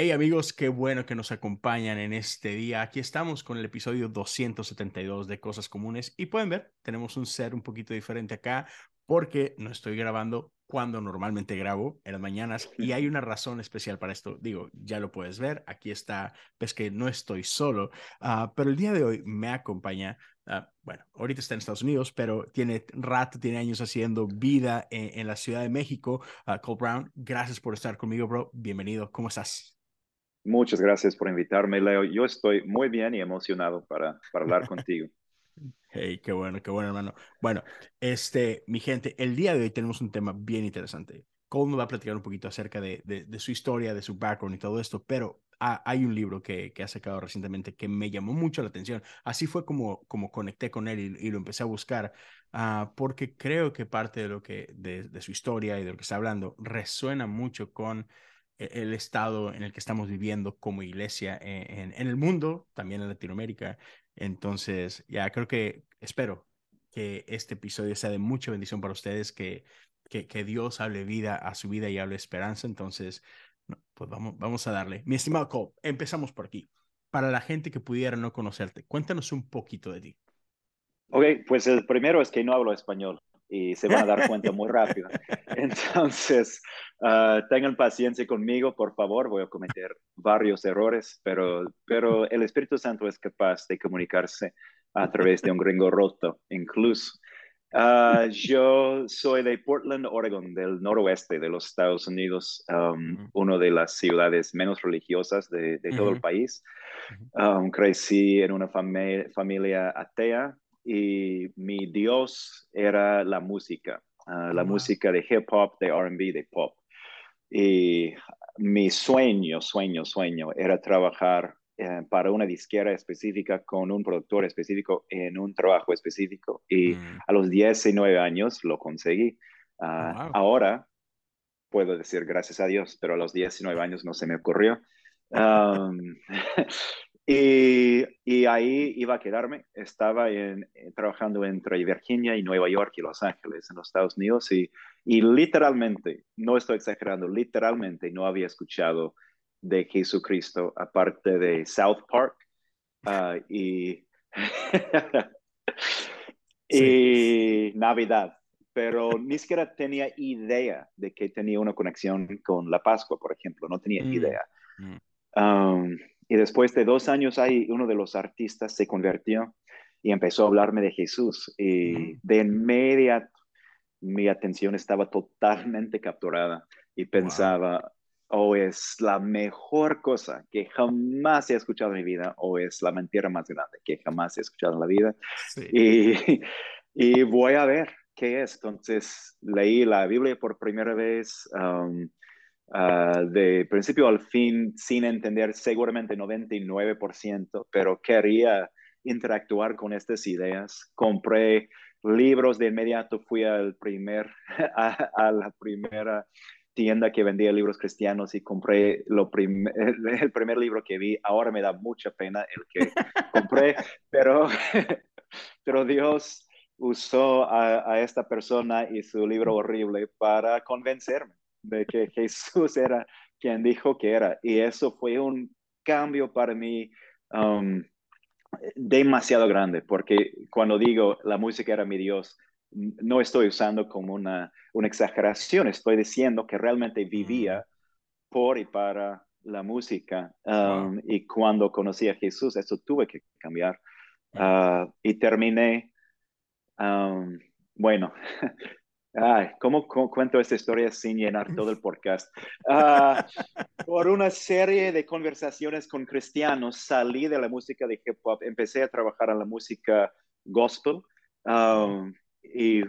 Hey amigos, qué bueno que nos acompañan en este día. Aquí estamos con el episodio 272 de Cosas Comunes y pueden ver, tenemos un ser un poquito diferente acá porque no estoy grabando cuando normalmente grabo en las mañanas y hay una razón especial para esto. Digo, ya lo puedes ver, aquí está, ves que no estoy solo, uh, pero el día de hoy me acompaña, uh, bueno, ahorita está en Estados Unidos, pero tiene rato, tiene años haciendo vida en, la Ciudad de México. Uh, Cole Brown, gracias por estar conmigo, bro. Bienvenido, ¿cómo estás? Muchas gracias por invitarme, Leo. Yo estoy muy bien y emocionado para, para hablar contigo. Hey, qué bueno, qué bueno, hermano. Bueno, este, mi gente, el día de hoy tenemos un tema bien interesante. Cole nos va a platicar un poquito acerca de, de, de su historia, de su background y todo esto, pero hay un libro que, que, ha sacado recientemente que me llamó mucho la atención. Así fue como, como conecté con él y, y lo empecé a buscar, uh, porque creo que parte de lo que, de, de, su historia y de lo que está hablando, resuena mucho con el estado en el que estamos viviendo como iglesia en, en, el mundo, también en Latinoamérica. Entonces, ya creo que espero que este episodio sea de mucha bendición para ustedes, que, que, que Dios hable vida a su vida y hable esperanza. Entonces, pues vamos, vamos a darle. Mi estimado Cole, empezamos por aquí. Para la gente que pudiera no conocerte, cuéntanos un poquito de ti. Ok, pues el primero es que no hablo español y se van a dar cuenta muy rápido. Entonces, uh, tengan paciencia conmigo, por favor, voy a cometer varios errores, pero, pero el Espíritu Santo es capaz de comunicarse a través de un gringo roto, incluso. Uh, yo soy de Portland, Oregon, del noroeste de los Estados Unidos, um, una de las ciudades menos religiosas de, de todo -huh. el país. Um, crecí en una fam familia atea, y mi Dios era la música, uh, la wow. música de hip hop, de RB, de pop. Y mi sueño, sueño, sueño era trabajar eh, para una disquera específica con un productor específico en un trabajo específico. Y mm. a los 19 años lo conseguí. Uh, wow. Ahora puedo decir gracias a Dios, pero a los 19 años no se me ocurrió. Um, Y, y, ahí iba a quedarme. Estaba en, eh, trabajando entre Virginia y Nueva York y Los Ángeles en los Estados Unidos y, y literalmente, no estoy exagerando, literalmente no había escuchado de Jesucristo aparte de South Park uh, y, sí. y Navidad. Pero ni siquiera tenía idea de que tenía una conexión con la Pascua, por ejemplo. No tenía mm. idea. Mm. Um, y después de dos años ahí, uno de los artistas se convirtió y empezó a hablarme de Jesús. Y mm. de inmediato mi atención estaba totalmente capturada y pensaba, wow. o es la mejor cosa que jamás he escuchado en mi vida, o es la mentira más grande que jamás he escuchado en la vida. Sí. Y, y voy a ver qué es. Entonces leí la Biblia por primera vez. Um, Uh, de principio al fin sin entender seguramente 99%, pero quería interactuar con estas ideas. Compré libros de inmediato, fui al primer, a, a la primera tienda que vendía libros cristianos y compré lo prim el primer libro que vi. Ahora me da mucha pena el que compré, pero, pero Dios usó a, a esta persona y su libro horrible para convencerme de que Jesús era quien dijo que era. Y eso fue un cambio para mí um, demasiado grande, porque cuando digo la música era mi Dios, no estoy usando como una, una exageración, estoy diciendo que realmente vivía por y para la música. Um, wow. Y cuando conocí a Jesús, eso tuve que cambiar. Uh, y terminé, um, bueno, Ay, ¿cómo, ¿cómo, cuento esta historia sin llenar todo el podcast? Uh, por una serie de conversaciones con cristianos salí de la música de hip hop, empecé a trabajar en la música gospel um, y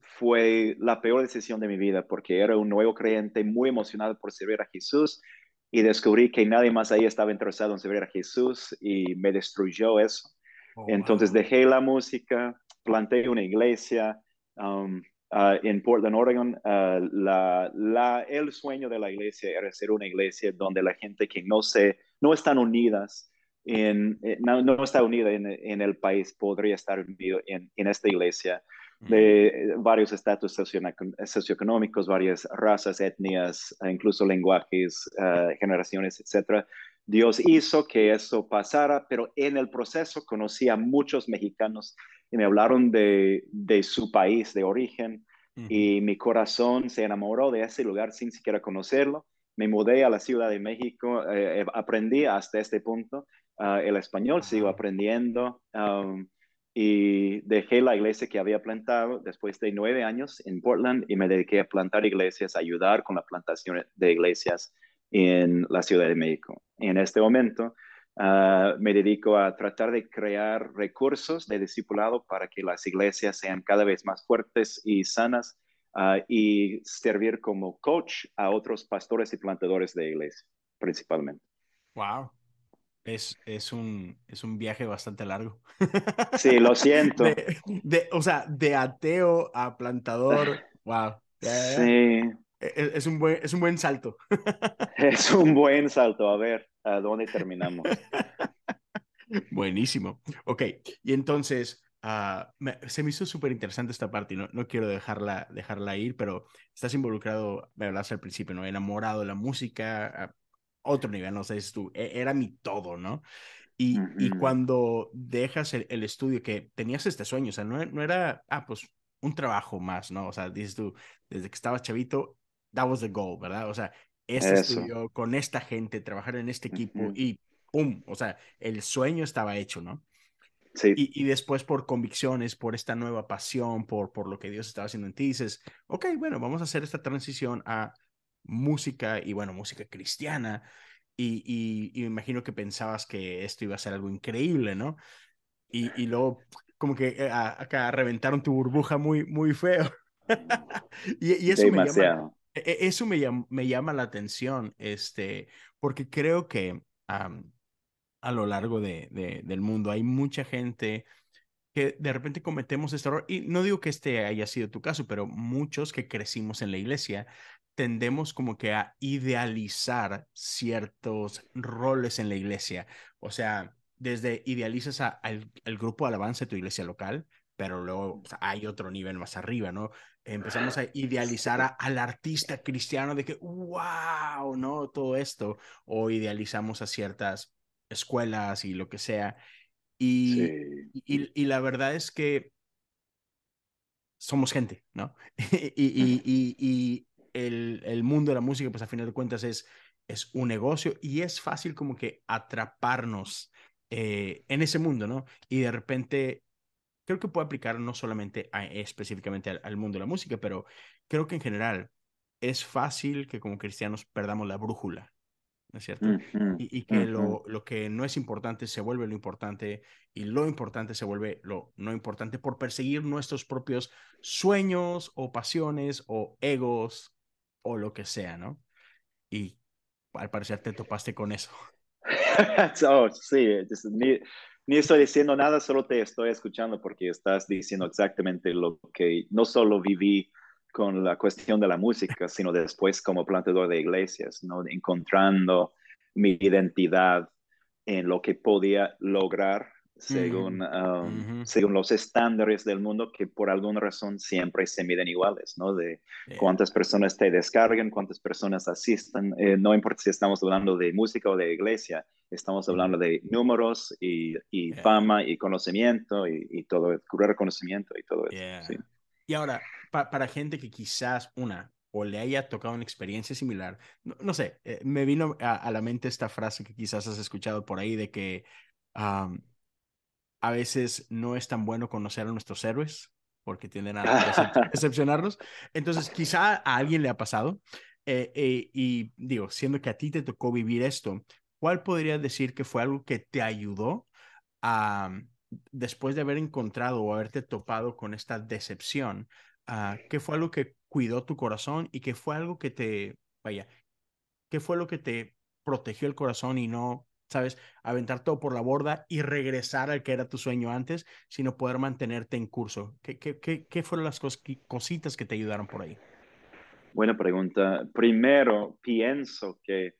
fue la peor decisión de mi vida porque era un nuevo creyente muy emocionado por servir a Jesús y descubrí que nadie más ahí estaba interesado en servir a Jesús y me destruyó eso. Oh, Entonces wow. dejé la música, planté una iglesia. Um, Uh, en Portland, Oregon, uh, la, la, el sueño de la iglesia era ser una iglesia donde la gente que no se, no están unidas, en, no, no, está unida en, en, el país podría estar unido en, en esta iglesia. de varios estatus socioeconómicos, varias razas, etnias, e incluso lenguajes, eh, generaciones, etc. Dios hizo que eso pasara, pero en el proceso conocí a muchos mexicanos y me hablaron de, de su país de origen y mi corazón se enamoró de ese lugar sin siquiera conocerlo. Me mudé a la Ciudad de México, eh, eh, aprendí hasta este punto ah, el español, sigo aprendiendo. Um, y dejé la iglesia que había plantado después de nueve años en Portland y me dediqué a plantar iglesias, a ayudar con la plantación de iglesias en la Ciudad de México. en este momento ah, me dedico a tratar de crear recursos de discipulado para que las iglesias sean cada vez más fuertes y sanas ah, y servir como coach a otros pastores y plantadores de iglesia, principalmente. Wow. Es, es, un, es un viaje bastante largo. Sí, lo siento. De, o sea, de ateo a plantador, wow. Sí. E, e, es, un buen, es un buen salto. Es un buen salto. A ver, ¿a dónde terminamos? Buenísimo. Ok, y entonces, uh, se me hizo súper interesante esta parte no, no quiero dejarla, dejarla ir, pero estás involucrado, me hablaste al principio, ¿no? Enamorado de la música, otro nivel, no sé, tú, e, era mi todo, ¿no? Y, y cuando dejas el, estudio, que tenías este sueño, o sea, no, no, era, ah, pues un trabajo más, ¿no? O sea, dices tú, desde que estabas chavito, that was the goal, ¿verdad? O sea, este estudio con esta gente, trabajar en este equipo y ¡pum! O sea, el sueño estaba hecho, ¿no? Sí. Y, y, después por convicciones, por esta nueva pasión, por, por lo que Dios estaba haciendo en ti, dices, ok, bueno, vamos a hacer esta transición a música y bueno, música cristiana. Y, y, me imagino que pensabas que esto iba a ser algo increíble, ¿no? Y, y luego como que eh, acá reventaron tu burbuja muy, muy feo. y, eso me llama, eso me llama, me llama la atención, este, porque creo que a lo largo de, de, del mundo hay mucha gente que de repente cometemos este error, y no digo que este haya sido tu caso, pero muchos que crecimos en la iglesia tendemos como que a idealizar ciertos roles en la iglesia. O sea, desde idealizas al, grupo de alabanza de tu iglesia local, pero luego hay otro nivel más arriba, ¿no? Empezamos a idealizar al artista cristiano de que, wow, ¿no? Todo esto, o idealizamos a ciertas escuelas y lo que sea. Y, y, y, la verdad es que somos gente, ¿no? y, y, el, el, mundo de la música, pues a final de cuentas es, es un negocio y es fácil como que atraparnos eh, en ese mundo, ¿no? Y de repente, creo que puede aplicar no solamente específicamente al, mundo de la música, pero creo que en general es fácil que como cristianos perdamos la brújula, ¿no es cierto? y, que lo, lo, que no es importante se vuelve lo importante y lo importante se vuelve lo no importante por perseguir nuestros propios sueños o pasiones o egos o lo que sea, ¿no? Y al parecer te topaste con eso. oh, sí, ni, estoy diciendo nada, solo te estoy escuchando porque estás diciendo exactamente lo que no solo viví con la cuestión de la música, sino después como plantador de iglesias, ¿no? Encontrando mi identidad en lo que podía lograr según, um, según los estándares del mundo que por alguna razón siempre se miden iguales, ¿no? De cuántas personas te descargan, cuántas personas asistan, eh, no importa si estamos hablando de música o de iglesia, estamos hablando de números y, y fama y conocimiento y, y todo, reconocimiento y todo eso. Sí. Y ahora, para gente que quizás una o le haya tocado una experiencia similar, no, sé, eh, me vino a, la mente esta frase que quizás has escuchado por ahí de que a veces no es tan bueno conocer a nuestros héroes porque tienden a decepcionarnos. Entonces, quizá a alguien le ha pasado. Eh, eh, y digo, siendo que a ti te tocó vivir esto, ¿cuál podrías decir que fue algo que te ayudó a, después de haber encontrado o haberte topado con esta decepción, uh, qué fue algo que cuidó tu corazón y qué fue algo que te, vaya, qué fue lo que te protegió el corazón y no ¿sabes? Aventar todo por la borda y regresar al que era tu sueño antes, sino poder mantenerte en curso. ¿Qué, qué, qué, fueron las cositas que te ayudaron por ahí? Buena pregunta. Primero, pienso que,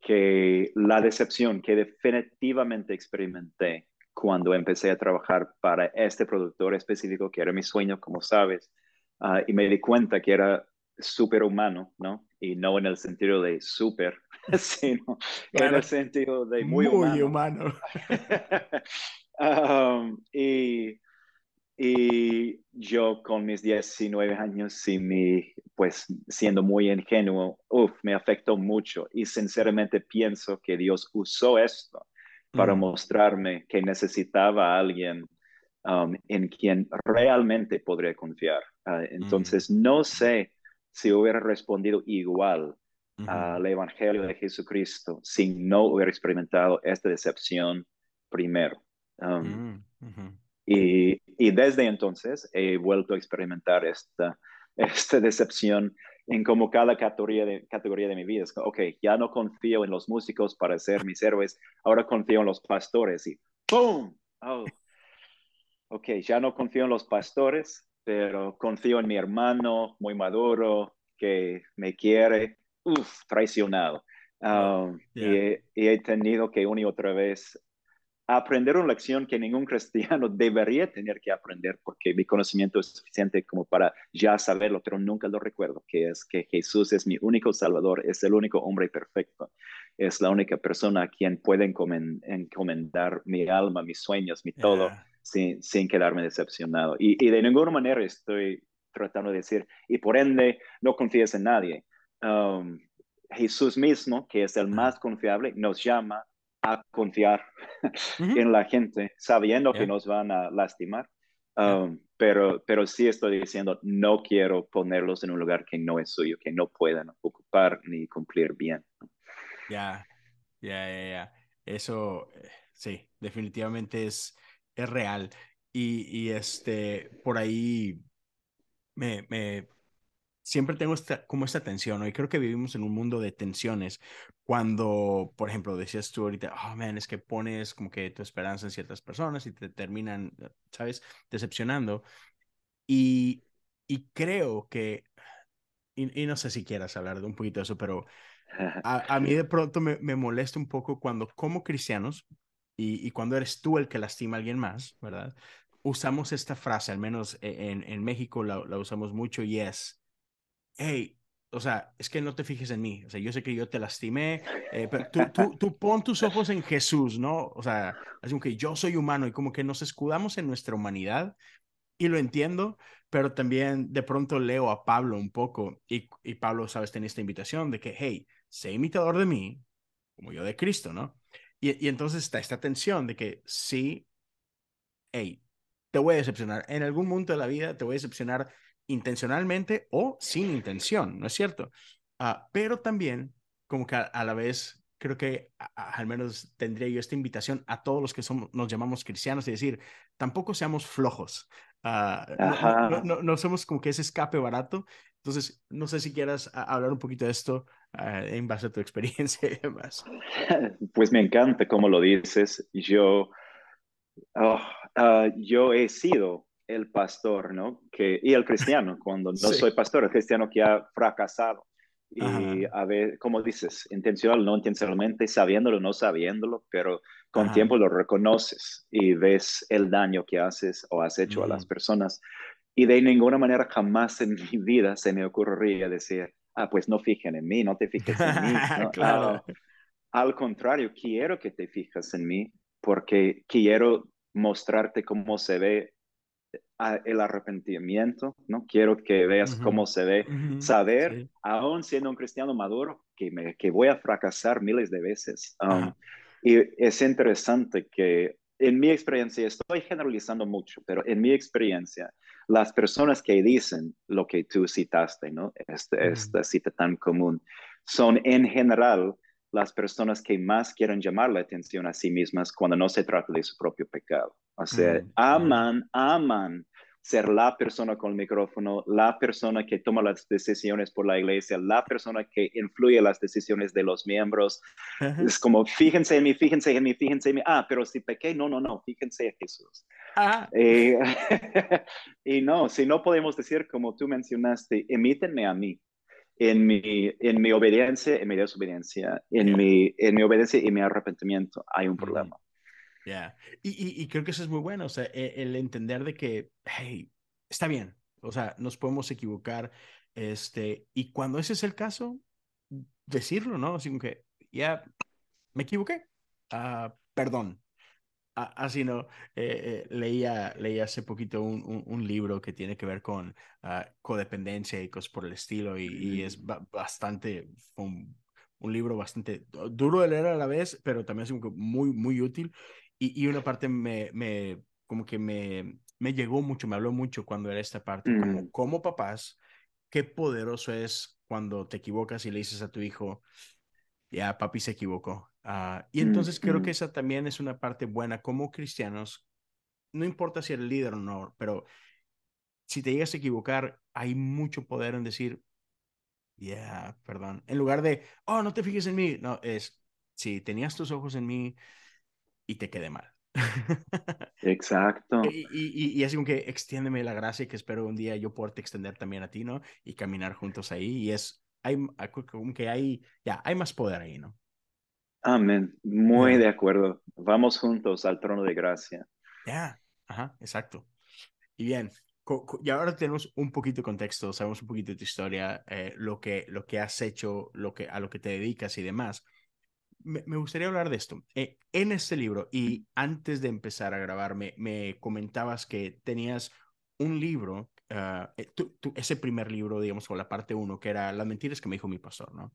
que la decepción que definitivamente experimenté cuando empecé a trabajar para este productor específico, que era mi sueño, como sabes, ah, y me di cuenta que era súper humano, ¿no? Y no en el sentido de súper, sino en el sentido de muy, muy humano. Um, y, y yo con mis 19 años y mi, pues siendo muy ingenuo, uf, me afectó mucho y sinceramente pienso que Dios usó esto para mostrarme que necesitaba a alguien um, en quien realmente podría confiar. Ah, entonces, no sé si hubiera respondido igual al Evangelio de Jesucristo si no hubiera experimentado esta decepción primero. Um, mm, y, y, desde entonces he vuelto a experimentar esta, esta decepción en como cada categoría de, categoría de mi vida. Es, ok, ya no confío en los músicos para ser mis héroes, ahora confío en los pastores y ¡boom! Oh. Ok, ya no confío en los pastores, pero confío en mi hermano muy maduro que me quiere, uff, traicionado. Um, y, y, he tenido que una y otra vez aprender una lección que ningún cristiano debería tener que aprender porque mi conocimiento es suficiente como para ya saberlo, pero nunca lo recuerdo, que es que Jesús es mi único Salvador, es el único hombre perfecto, es la única persona a quien puede encomendar mi alma, mis sueños, mi todo, sin, sin quedarme decepcionado. Y, y, de ninguna manera estoy tratando de decir, y por ende, no confíes en nadie. Um, Jesús mismo, que es el más confiable, nos llama a confiar en la gente, sabiendo que nos van a lastimar. Um, pero, pero sí estoy diciendo, no quiero ponerlos en un lugar que no es suyo, que no puedan ocupar ni cumplir bien. Ya, ya, ya, ya. Eso, eh, sí, definitivamente es, es real. Y, y este, por ahí me, me, siempre tengo esta, como esta tensión, ¿no? Y creo que vivimos en un mundo de tensiones. Cuando, por ejemplo, decías tú ahorita, oh, man, es que pones como que tu esperanza en ciertas personas y te terminan, ¿sabes?, decepcionando. Y, y creo que, y, no sé si quieras hablar de un poquito de eso, pero a, a mí de pronto me, me, molesta un poco cuando como cristianos, y, y cuando eres tú el que lastima a alguien más, ¿verdad? Usamos esta frase, al menos e, en, en México la, la usamos mucho, y es, hey, o sea, es que no te fijes en mí. O sea, yo sé que yo te lastimé, eh, pero tú, tú, tú, pon tus ojos en Jesús, ¿no? O sea, así como que yo soy humano y como que nos escudamos en nuestra humanidad y lo entiendo, pero también de pronto leo a Pablo un poco y, y Pablo, sabes, tiene esta invitación de que, hey, sé imitador de mí, como yo de Cristo, ¿no? Y, entonces está esta tensión de que sí, hey, te voy a decepcionar. En algún momento de la vida te voy a decepcionar intencionalmente o sin intención, ¿no es cierto? Ah, pero también, como que a, la vez, creo que al menos tendría yo esta invitación a todos los que somos, nos llamamos cristianos, y decir, tampoco seamos flojos. Uh, no, no, somos como que ese escape barato. Entonces, no sé si quieras hablar un poquito de esto ah, en base a tu experiencia y demás. Pues me encanta cómo lo dices. Yo, oh, yo he sido el pastor, ¿no? Que, y el cristiano, cuando no soy pastor, el cristiano que ha fracasado. Y a ver, como dices, intencional, no intencionalmente, sabiéndolo, no sabiéndolo, pero con tiempo lo reconoces y ves el daño que haces o has hecho a las personas. Y de ninguna manera jamás en mi vida se me ocurriría decir, ah, pues no fijen en mí, no te fijes en mí. claro. Ah, al contrario, quiero que te fijas en mí porque quiero mostrarte cómo se ve el arrepentimiento, ¿no? Quiero que veas cómo se ve, saber, aún siendo un cristiano maduro, que, me, que voy a fracasar miles de veces. Um, y es interesante que en mi experiencia, estoy generalizando mucho, pero en mi experiencia, las personas que dicen lo que tú citaste, ¿no? Este, esta cita tan común, son en general las personas que más quieren llamar la atención a sí mismas cuando no se trata de su propio pecado. O sea, aman, aman ser la persona con el micrófono, la persona que toma las decisiones por la iglesia, la persona que influye las decisiones de los miembros. Es como, fíjense en mí, fíjense en mí, fíjense en mí. Ah, pero si pequé, no, no, no, fíjense en Jesús. Eh, y no, si no podemos decir, como tú mencionaste, emítenme a mí. En mi, en mi obediencia, en mi desobediencia, en, mi, en mi obediencia y mi arrepentimiento hay un problema. Ya, y, y, creo que eso es muy bueno, o sea, e, el, entender de que, hey, está bien, o sea, nos podemos equivocar, este, y cuando ese es el caso, decirlo, ¿no? Así como que, ya, me equivoqué, uh, perdón, así no, eh, eh, leía, leía hace poquito un, un, libro que tiene que ver con uh, codependencia y cosas por el estilo y, y es bastante, un, un, libro bastante duro de leer a la vez, pero también es muy, muy útil. Y, y una parte me, me, como que me, me llegó mucho, me habló mucho cuando era esta parte, como, como papás, qué poderoso es cuando te equivocas y le dices a tu hijo, ya, papi se equivocó. Ah, y entonces creo que esa también es una parte buena como cristianos. No importa si eres líder o no, pero si te llegas a equivocar, hay mucho poder en decir, ya, perdón. En lugar de, oh, no te fijes en mí. No, es, si tenías tus ojos en mí y te quedé mal. Exacto. Y, y, y, así como que extiéndeme la gracia que espero un día yo poderte extender también a ti, ¿no? Y caminar juntos ahí. Y es, hay, como que hay, ya, hay más poder ahí, ¿no? Amén. Muy de acuerdo. Vamos juntos al trono de gracia. Ya, ajá, exacto. Y bien, y ahora tenemos un poquito de contexto, sabemos un poquito de tu historia, eh, lo, que, lo que has hecho, lo que, a lo que te dedicas y demás. Me, gustaría hablar de esto. Eh, en este libro, y antes de empezar a grabarme, me comentabas que tenías un libro eh, ese primer libro, digamos, o la parte uno, que era Las mentiras que me dijo mi pastor, ¿no?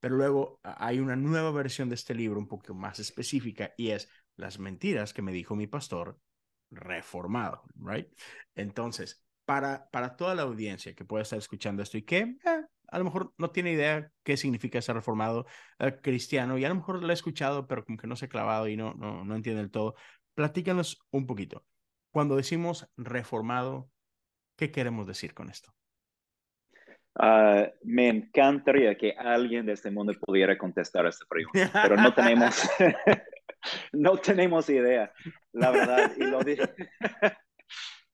Pero luego hay una nueva versión de este libro un poco más específica y es Las mentiras que me dijo mi pastor reformado, ¿right? Entonces, para, para toda la audiencia que pueda estar escuchando esto y que eh, a lo mejor no tiene idea qué significa ser reformado eh, cristiano y a lo mejor lo ha escuchado, pero como que no se ha clavado y no, no, no entiende del todo, platícanos un poquito. Cuando decimos reformado, ¿Qué queremos decir con esto? Ah, me encantaría que alguien de este mundo pudiera contestar a esta pregunta, pero no tenemos, no tenemos idea, la verdad. Y lo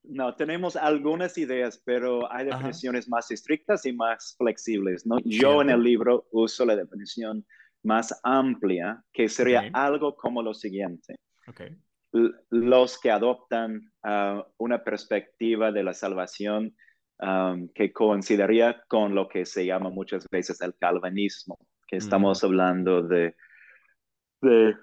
no, tenemos algunas ideas, pero hay definiciones más estrictas y más flexibles. ¿no? Yo en el libro uso la definición más amplia, que sería algo como lo siguiente. Okay los que adoptan ah, una perspectiva de la salvación que coincidiría con lo que se llama muchas veces el calvinismo, que estamos hablando de, de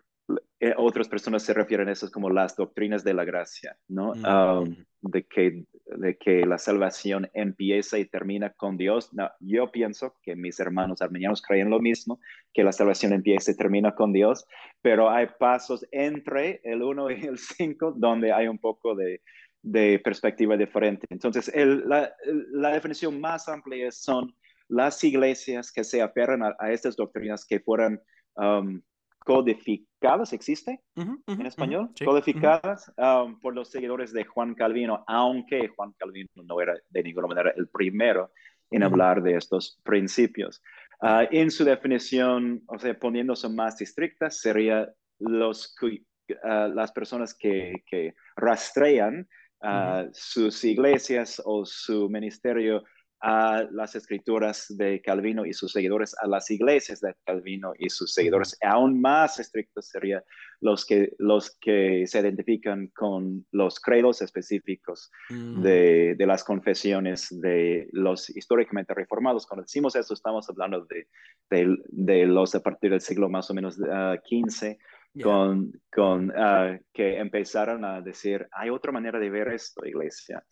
eh, otras personas se refieren a eso como las doctrinas de la gracia, ¿no? Um, de, que, de que la salvación empieza y termina con Dios. No, yo pienso que mis hermanos armenianos creen lo mismo, que la salvación empieza y termina con Dios, pero hay pasos entre el 1 y el 5 donde hay un poco de, de perspectiva diferente. Entonces, el, la, la, definición más amplia son las iglesias que se aferran a, estas doctrinas que fueran um, codificadas, ¿existe en español? codificadas um, por los seguidores de Juan Calvino, aunque Juan Calvino no era de ninguna manera el primero en hablar de estos principios. Uh, en su definición, o sea, poniéndose más estrictas, sería los, uh, las personas que, que rastrean uh, sus iglesias o su ministerio a las escrituras de Calvino y sus seguidores, a las iglesias de Calvino y sus seguidores. Aún más estrictos serían los que, los que se identifican con los credos específicos mm. de, de, las confesiones de los históricamente reformados. Cuando decimos eso, estamos hablando de, de, de los a partir del siglo más o menos ah, uh, 15 con, con ah, que empezaron a decir, hay otra manera de ver esto, iglesia.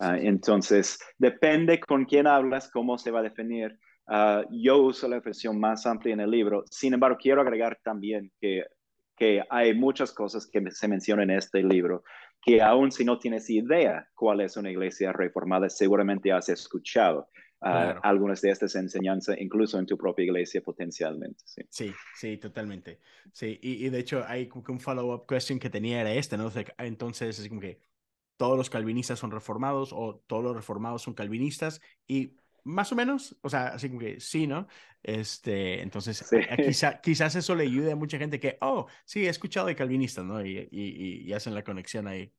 Ah, entonces, depende con quién hablas, cómo se va a definir. Ah, yo uso la expresión más amplia en el libro, sin embargo, quiero agregar también que, que hay muchas cosas que se mencionan en este libro que aún si no tienes idea cuál es una iglesia reformada, seguramente has escuchado algunas de estas enseñanzas, incluso en tu propia iglesia potencialmente. Sí, sí, totalmente. Sí, y, de hecho hay como que un follow-up question que tenía era este, ¿no? entonces es como que todos los calvinistas son reformados o todos los reformados son calvinistas y más o menos, o sea, así como que sí, ¿no? Este, entonces, quizá, quizás eso le ayude a mucha gente que, oh, sí, he escuchado de calvinistas, ¿no? Y, y, y hacen la conexión ahí.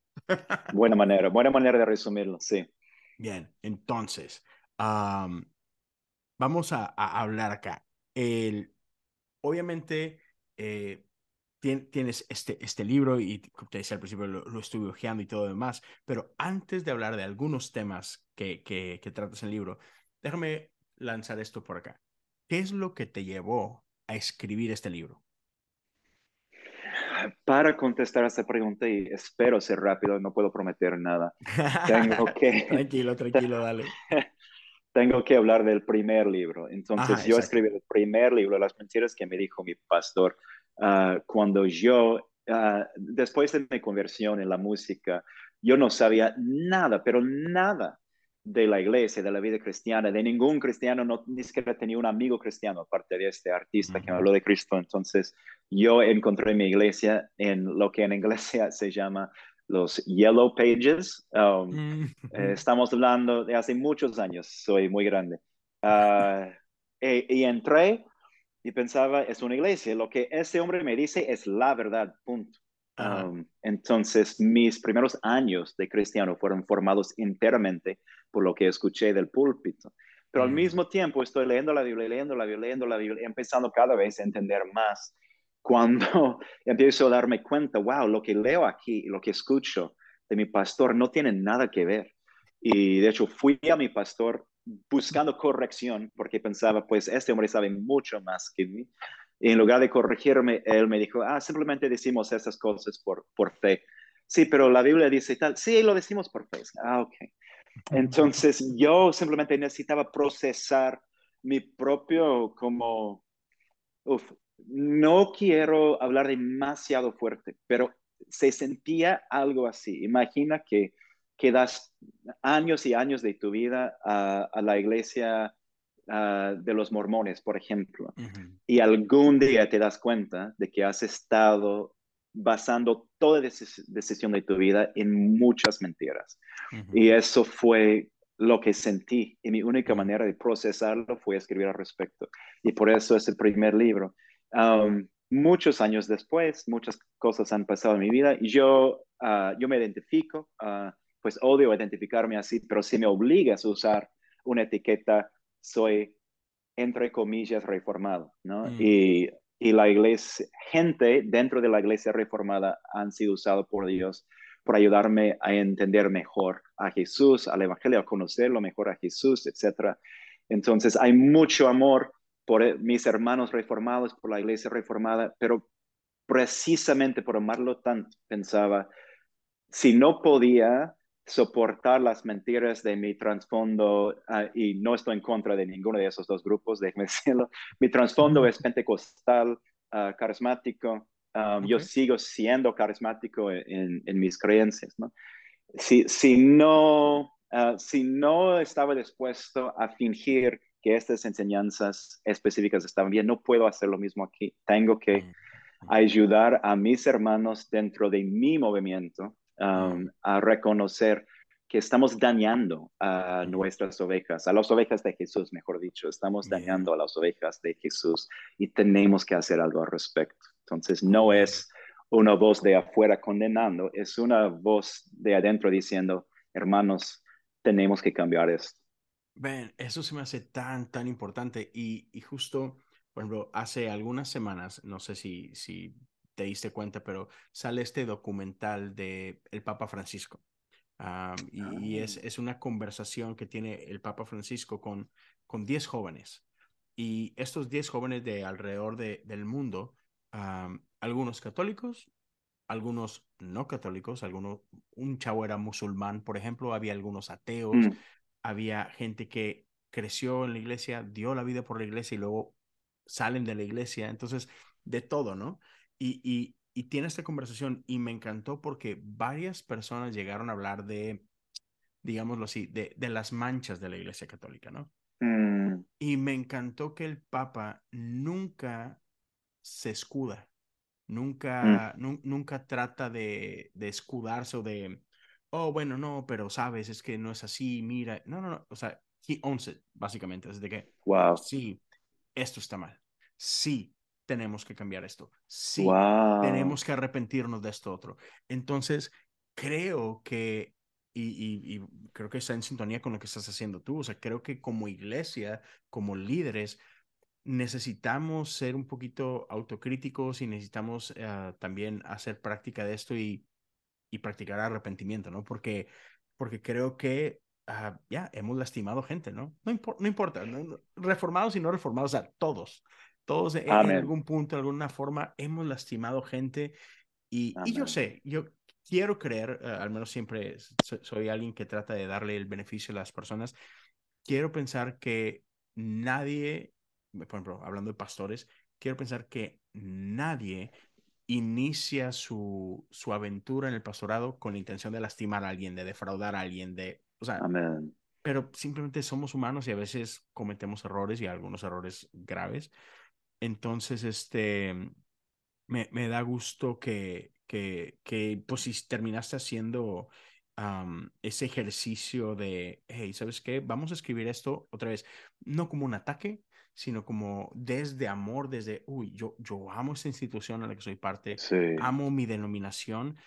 buena manera, buena manera de resumirlo, sí. Bien, entonces, vamos a, hablar acá. El, obviamente, eh, tienes este, este libro y como te decía al principio lo, lo, estuve hojeando y todo lo demás, pero antes de hablar de algunos temas que, que, que tratas en el libro, déjame lanzar esto por acá. ¿Qué es lo que te llevó a escribir este libro? Para contestar a esta pregunta, y espero ser rápido, no puedo prometer nada. Tengo que... tranquilo, tranquilo, dale. Tengo que hablar del primer libro. Entonces, yo escribí el primer libro, Las mentiras que me dijo mi pastor, uh, cuando yo, uh, después de mi conversión en la música, yo no sabía nada, pero nada de la iglesia, de la vida cristiana, de ningún cristiano, no, ni siquiera tenía un amigo cristiano, aparte de este artista que me habló de Cristo. Entonces, yo encontré mi iglesia en lo que en inglés se llama los Yellow Pages. Um, mm. eh, estamos hablando de hace muchos años, soy muy grande. Uh, y, entré y pensaba, es una iglesia, lo que ese hombre me dice es la verdad, punto. Um, entonces, mis primeros años de cristiano fueron formados enteramente por lo que escuché del púlpito. Pero al mm. mismo tiempo estoy leyendo la Biblia, leyendo la Biblia, leyendo la Biblia, empezando cada vez a entender más. Cuando empiezo a darme cuenta, wow, lo que leo aquí, lo que escucho de mi pastor no tiene nada que ver. Y de hecho fui a mi pastor buscando corrección porque pensaba, pues este hombre sabe mucho más que mí. Y en lugar de corregirme, él me dijo, ah, simplemente decimos esas cosas por, por fe. Sí, pero la Biblia dice tal. Sí, lo decimos por fe. Ah, ok. Entonces yo simplemente necesitaba procesar mi propio como, uf, no quiero hablar demasiado fuerte, pero se sentía algo así. Imagina que, que das años y años de tu vida a, a la iglesia Ah, de los mormones, por ejemplo, y algún día te das cuenta de que has estado basando toda decisión de tu vida en muchas mentiras. Y eso fue lo que sentí y mi única manera de procesarlo fue escribir al respecto. Y por eso es el primer libro. Muchos años después, muchas cosas han pasado en mi vida y yo, ah, yo me identifico, ah, pues odio identificarme así, pero si me obligas a usar una etiqueta soy, entre comillas, reformado, ¿no? Mm. Y, y, la iglesia, gente dentro de la iglesia reformada han sido usados por Dios para ayudarme a entender mejor a Jesús, al Evangelio, a conocerlo mejor a Jesús, etc. Entonces, hay mucho amor por mis hermanos reformados, por la iglesia reformada, pero precisamente por amarlo tanto, pensaba, si no podía soportar las mentiras de mi trasfondo, ah, y no estoy en contra de ninguno de esos dos grupos, déjeme decirlo, mi trasfondo es pentecostal, uh, carismático, um, yo sigo siendo carismático en, en mis creencias, ¿no? Si, si, no, uh, si no estaba dispuesto a fingir que estas enseñanzas específicas estaban bien, no puedo hacer lo mismo aquí. Tengo que ayudar a mis hermanos dentro de mi movimiento Um, a reconocer que estamos dañando a nuestras ovejas, a las ovejas de Jesús, mejor dicho, estamos dañando a las ovejas de Jesús y tenemos que hacer algo al respecto. Entonces, no es una voz de afuera condenando, es una voz de adentro diciendo, hermanos, tenemos que cambiar esto. Ven, eso se me hace tan, tan importante y, y justo, por ejemplo, hace algunas semanas, no sé si, si te diste cuenta, pero sale este documental de el Papa Francisco. y, es, ah. es, una conversación que tiene el Papa Francisco con, con 10 jóvenes. Y estos 10 jóvenes de alrededor de, del mundo, algunos católicos, algunos no católicos, algunos, un chavo era musulmán, por ejemplo, había algunos ateos, mm. Había gente que creció en la iglesia, dio la vida por la iglesia y luego salen de la iglesia. Entonces, de todo, ¿no? Y, y, tiene esta conversación y me encantó porque varias personas llegaron a hablar de, digámoslo así, de, de las manchas de la Iglesia Católica, ¿no? Mm. Y me encantó que el Papa nunca se escuda, nunca, mm. nunca trata de, de escudarse o de, oh, bueno, no, pero sabes, es que no es así, mira, no, no, no, o sea, he owns it, básicamente, desde que, wow. sí, esto está mal, sí, tenemos que cambiar esto. Sí, tenemos que arrepentirnos de esto otro. Entonces, creo que, y, creo que está en sintonía con lo que estás haciendo tú, o sea, creo que como iglesia, como líderes, necesitamos ser un poquito autocríticos y necesitamos eh, también hacer práctica de esto y, y practicar arrepentimiento, ¿no? Porque, porque creo que ah, ya hemos lastimado gente, ¿no? No, no importa, reformados y no reformados, o sea, todos, todos en, algún punto, de alguna forma, hemos lastimado gente y, y yo sé, yo quiero creer, eh, al menos siempre soy alguien que trata de darle el beneficio a las personas, quiero pensar que nadie, por ejemplo, hablando de pastores, quiero pensar que nadie inicia su, su aventura en el pastorado con la intención de lastimar a alguien, de defraudar a alguien, de, o sea, pero simplemente somos humanos y a veces cometemos errores y algunos errores graves. Entonces, este, me, me da gusto que, que, que, pues si terminaste haciendo ese ejercicio de, hey, ¿sabes qué? Vamos a escribir esto otra vez, no como un ataque, sino como desde amor, desde, uy, yo, yo amo esta institución a la que soy parte, amo mi denominación,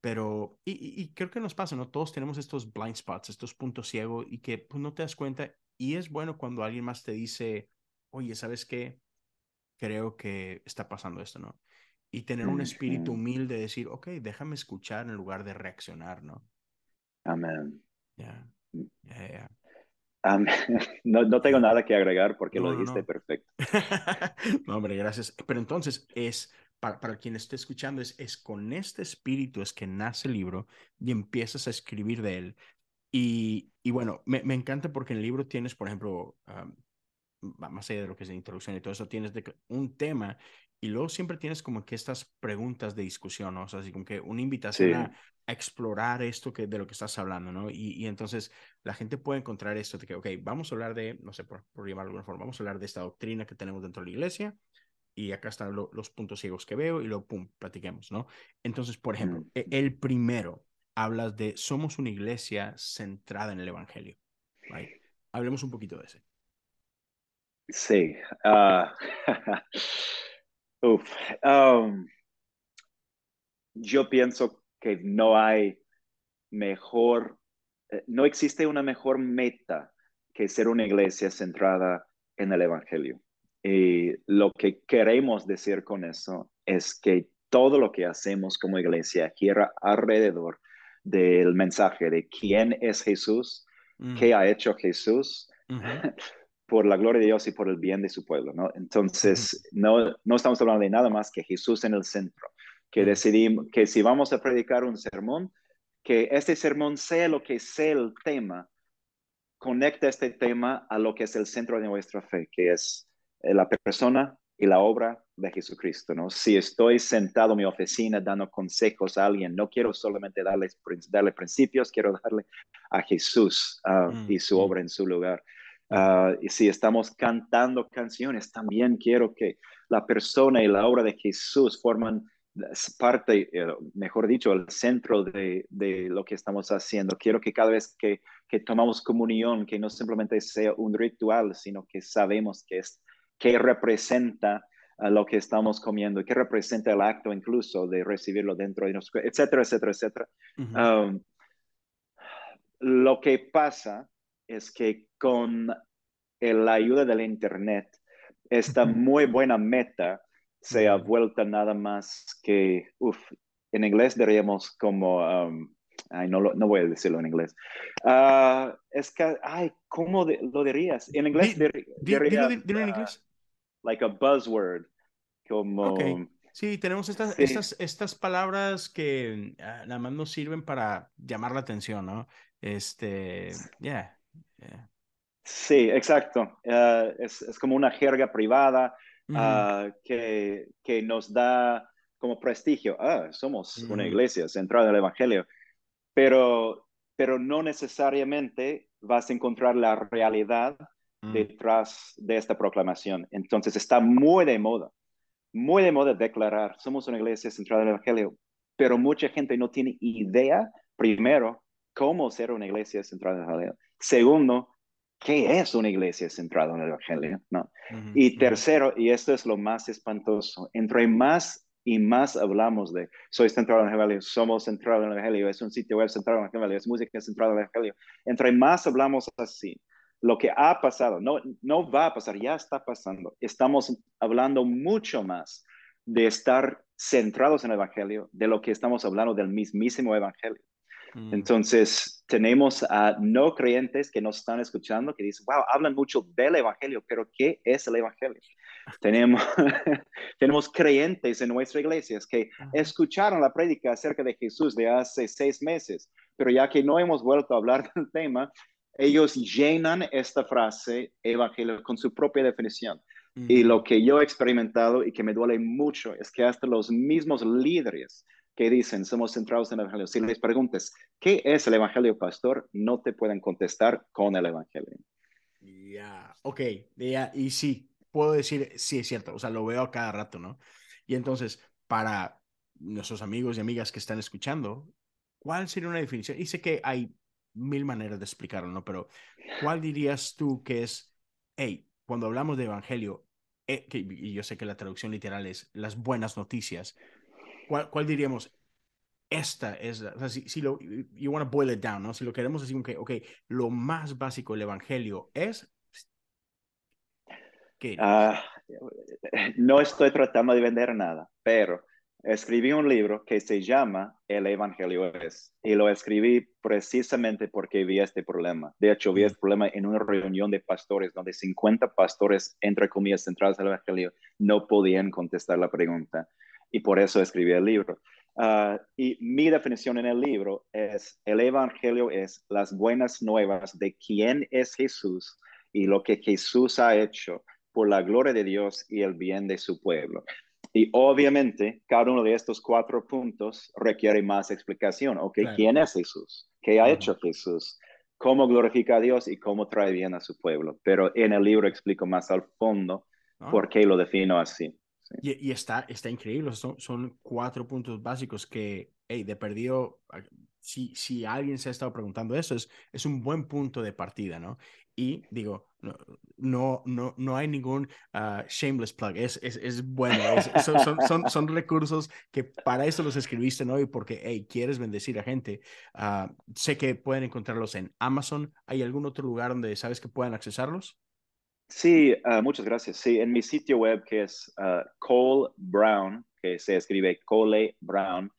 pero, y, y, creo que nos pasa, ¿no? Todos tenemos estos blind spots, estos puntos ciegos y que pues, no te das cuenta. Y es bueno cuando alguien más te dice, oye, ¿sabes qué? Creo que está pasando esto, ¿no? Y tener un espíritu humilde de decir, ok, déjame escuchar en lugar de reaccionar, ¿no? Amén. Ya. no, no, tengo nada que agregar porque lo dijiste perfecto. no, hombre, gracias. Pero entonces es, para, para, quien esté escuchando, es, es con este espíritu es que nace el libro y empiezas a escribir de él. Y, y bueno, me, me, encanta porque en el libro tienes, por ejemplo, más allá de lo que es la introducción y todo eso, tienes de, un tema y luego siempre tienes como que estas preguntas de discusión, ¿no? O sea, así como que una invitación a, explorar esto que, de lo que estás hablando, ¿no? Y, y, entonces la gente puede encontrar esto de que, ok, vamos a hablar de, no sé, por, por llamarlo de alguna forma, vamos a hablar de esta doctrina que tenemos dentro de la iglesia y acá están los puntos ciegos que veo y luego, pum, platiquemos, ¿no? Entonces, por ejemplo, e, el primero, hablas de somos una iglesia centrada en el Evangelio, right? Hablemos un poquito de ese. Sí. Uh... Uf, um, yo pienso que no hay mejor, eh, no existe una mejor meta que ser una iglesia centrada en el Evangelio. Y lo que queremos decir con eso es que todo lo que hacemos como iglesia gira alrededor del mensaje de quién es Jesús, mm. qué ha hecho Jesús, por la gloria de Dios y por el bien de su pueblo, ¿no? Entonces, no, no estamos hablando de nada más que Jesús en el centro, que decidimos que si vamos a predicar un sermón, que este sermón sea lo que sea el tema, conecta este tema a lo que es el centro de nuestra fe, que es eh, la persona y la obra de Jesucristo, ¿no? Si estoy sentado en mi oficina dando consejos a alguien, no quiero solamente darle, darle principios, quiero darle a Jesús ah, mm, y su mm. obra en su lugar. Ah, y si estamos cantando canciones, también quiero que la persona y la obra de Jesús forman parte, eh, mejor dicho, el centro de, de, lo que estamos haciendo. Quiero que cada vez que, que, tomamos comunión, que no simplemente sea un ritual, sino que sabemos que, es, que representa lo que estamos comiendo, que representa el acto incluso de recibirlo dentro de nosotros, etcétera, etcétera, etcétera. Um, lo que pasa es que con la ayuda del Internet, esta muy buena meta se ha vuelto nada más que, uff, en inglés diríamos como, um, ay, no, no voy a decirlo en inglés. Uh, es que, ay, ¿cómo lo dirías? En inglés diría, dilo, en inglés. Uh, like a buzzword, como... Sí, tenemos estas, Estas, estas palabras que uh, nada más nos sirven para llamar la atención, ¿no? Este, yeah. Sí, exacto. Eh, es, como una jerga privada ah, que, que, nos da como prestigio. Ah, somos una iglesia centrada en el Evangelio. Pero, pero no necesariamente vas a encontrar la realidad mm. detrás de esta proclamación. Entonces está muy de moda, muy de moda declarar, somos una iglesia centrada en el Evangelio, pero mucha gente no tiene idea, primero, cómo ser una iglesia centrada en el Evangelio. Segundo, ¿qué es una iglesia centrada en el Evangelio? ¿no? y tercero, y esto es lo más espantoso, entre más y más hablamos de soy centrado en el Evangelio, somos centrados en el Evangelio, es un sitio web centrado en el Evangelio, es música centrada en el Evangelio. Entre más hablamos así, lo que ha pasado, no, no va a pasar, ya está pasando. Estamos hablando mucho más de estar centrados en el Evangelio de lo que estamos hablando del mismísimo Evangelio. Mm. Entonces, tenemos a no creyentes que nos están escuchando que dicen, wow, hablan mucho del Evangelio, pero ¿qué es el Evangelio? tenemos, tenemos creyentes en nuestra iglesia que escucharon la prédica acerca de Jesús de hace seis meses, pero ya que no hemos vuelto a hablar del tema, ellos llenan esta frase evangelio con su propia definición. Y lo que yo he experimentado y que me duele mucho es que hasta los mismos líderes que dicen somos centrados en el Evangelio, si les preguntes, ¿qué es el Evangelio, pastor? No te pueden contestar con el Evangelio. Ya, ok, ya, y sí, puedo decir, sí es cierto, o sea, lo veo a cada rato, ¿no? Y entonces, para nuestros amigos y amigas que están escuchando, ¿cuál sería una definición? Y sé que hay mil maneras de explicarlo, ¿no? Pero, ¿cuál dirías tú que es, hey, cuando hablamos de evangelio, eh, que, y yo sé que la traducción literal es las buenas noticias, ¿cuál, cuál diríamos? Esta es, o sea, si, si, lo, you want to boil it down, ¿no? Si lo queremos decir, que, ok, lo más básico del evangelio es Ah, no estoy tratando de vender nada, pero escribí un libro que se llama El Evangelio es, y lo escribí precisamente porque vi este problema. De hecho, vi este problema en una reunión de pastores donde 50 pastores, entre comillas, centrados en el Evangelio, no podían contestar la pregunta. Y por eso escribí el libro. Ah, y mi definición en el libro es, el Evangelio es las buenas nuevas de quién es Jesús y lo que Jesús ha hecho por la gloria de Dios y el bien de su pueblo. Y obviamente, cada uno de estos cuatro puntos requiere más explicación. Ok, ¿quién es Jesús? ¿Qué ha hecho Jesús? ¿Cómo glorifica a Dios y cómo trae bien a su pueblo? Pero en el libro explico más al fondo ah. por qué lo defino así. Y, está, está increíble. Son, son cuatro puntos básicos que, hey, de perdido, si, si alguien se ha estado preguntando eso, es, es un buen punto de partida, ¿no? Y digo, no, no, no hay ningún ah, shameless plug, es, es, es bueno, son, son, son, recursos que para eso los escribiste, ¿no? Y porque, hey, quieres bendecir a gente. Ah, sé que pueden encontrarlos en Amazon. ¿Hay algún otro lugar donde sabes que puedan accesarlos? Sí, ah, muchas gracias. Sí, en mi sitio web que es Cole Brown, que se escribe Cole Brown,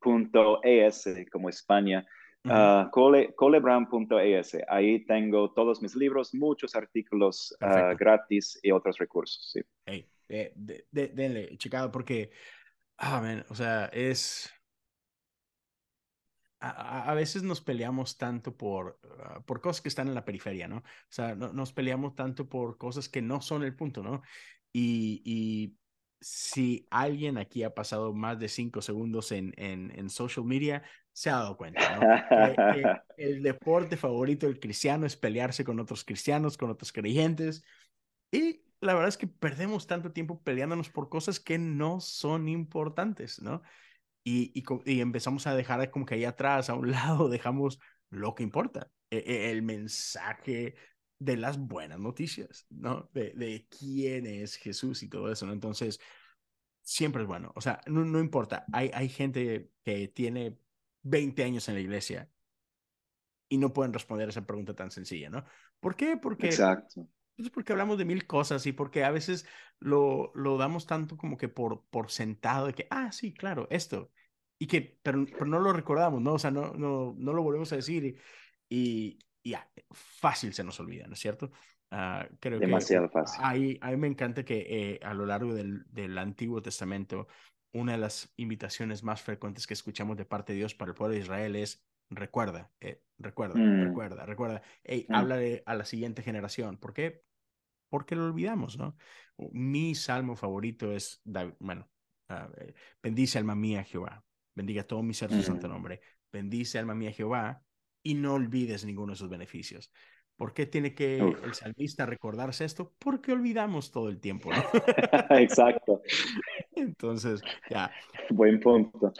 punto .es como España. Uh, colebrown.es. Ahí tengo todos mis libros, muchos artículos ah, gratis y otros recursos. Sí. Hey, eh, denle, checado, porque, ah, o sea, es. A, a, veces nos peleamos tanto por, ah, por cosas que están en la periferia, ¿no? O sea, no, nos peleamos tanto por cosas que no son el punto, ¿no? Y, y si alguien aquí ha pasado más de cinco segundos en, en, en social media, se ha dado cuenta, ¿no? el deporte favorito del cristiano es pelearse con otros cristianos, con otros creyentes. Y la verdad es que perdemos tanto tiempo peleándonos por cosas que no son importantes, ¿no? Y, y, y empezamos a dejar como que ahí atrás, a un lado, dejamos lo que importa, e, e, el mensaje de las buenas noticias, ¿no? De, de quién es Jesús y todo eso, ¿no? Entonces, siempre es bueno, o sea, no, no importa, hay, hay gente que tiene 20 años en la iglesia y no pueden responder esa pregunta tan sencilla, ¿no? ¿Por qué? Porque, Exacto. Pues porque hablamos de mil cosas y porque a veces lo, lo damos tanto como que por, por sentado de que, ah, sí, claro, esto. Y que, pero, pero no lo recordamos, ¿no? O sea, no, no, no lo volvemos a decir y, y ya, fácil se nos olvida, ¿no es cierto? Uh, creo Demasiado fácil. Ahí, a mí me encanta que eh, a lo largo del, del, Antiguo Testamento, una de las invitaciones más frecuentes que escuchamos de parte de Dios para el pueblo de Israel es recuerda, eh, recuerda, mm. recuerda, recuerda. Hey, mm. háblale a la siguiente generación. ¿Por qué? Porque lo olvidamos, ¿no? Mi salmo favorito es, bueno, uh, bendice alma mía Jehová, bendiga todo mi ser su santo mm. nombre, bendice alma mía Jehová y no olvides ninguno de sus beneficios. ¿Por qué tiene que el salmista recordarse esto? Porque olvidamos todo el tiempo, ¿no? Exacto. Entonces, ya. Buen punto.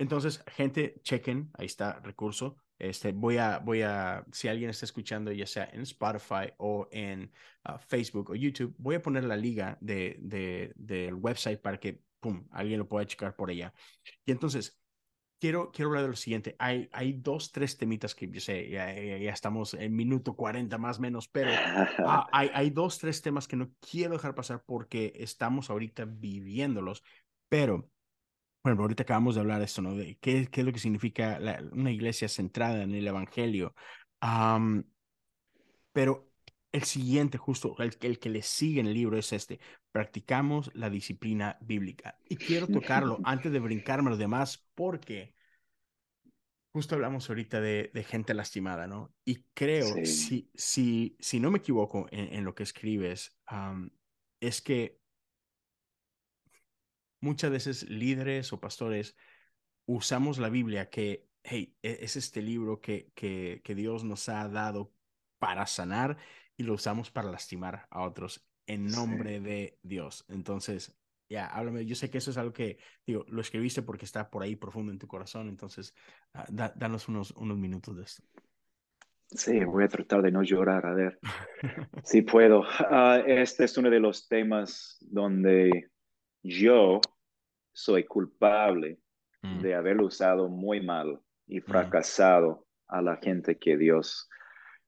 Entonces, gente, chequen, ahí está recurso. Este, voy a, voy a, si alguien está escuchando, ya sea en Spotify o en ah, Facebook o YouTube, voy a poner la liga de, de, del website para que, pum, alguien lo pueda checar por allá. Y entonces, quiero, quiero hablar de lo siguiente. Hay, hay dos, tres temitas que yo sé, ya, ya estamos en minuto 40 más o menos, pero ah, hay, hay dos, tres temas que no quiero dejar pasar porque estamos ahorita viviéndolos, pero bueno, ahorita acabamos de hablar de esto, ¿no? De qué, qué es lo que significa una iglesia centrada en el Evangelio. pero el siguiente, justo el, el, que le sigue en el libro es este. Practicamos la disciplina bíblica. Y quiero tocarlo antes de brincarme los demás porque justo hablamos ahorita de, de gente lastimada, ¿no? Y creo, si, si, si no me equivoco en, en lo que escribes, es que muchas veces líderes o pastores usamos la Biblia que, hey, e-, es este libro que, que, que Dios nos ha dado para sanar y lo usamos para lastimar a otros en nombre de Dios. Entonces, ya, háblame. Yo sé que eso es algo que, digo, lo escribiste porque está por ahí profundo en tu corazón. Entonces, ah, danos unos, unos minutos de esto. Sí, voy a tratar de no llorar, a ver si puedo. Ah, este es uno de los temas donde yo soy culpable mm. de haberlo usado muy mal y mm. fracasado a la gente que Dios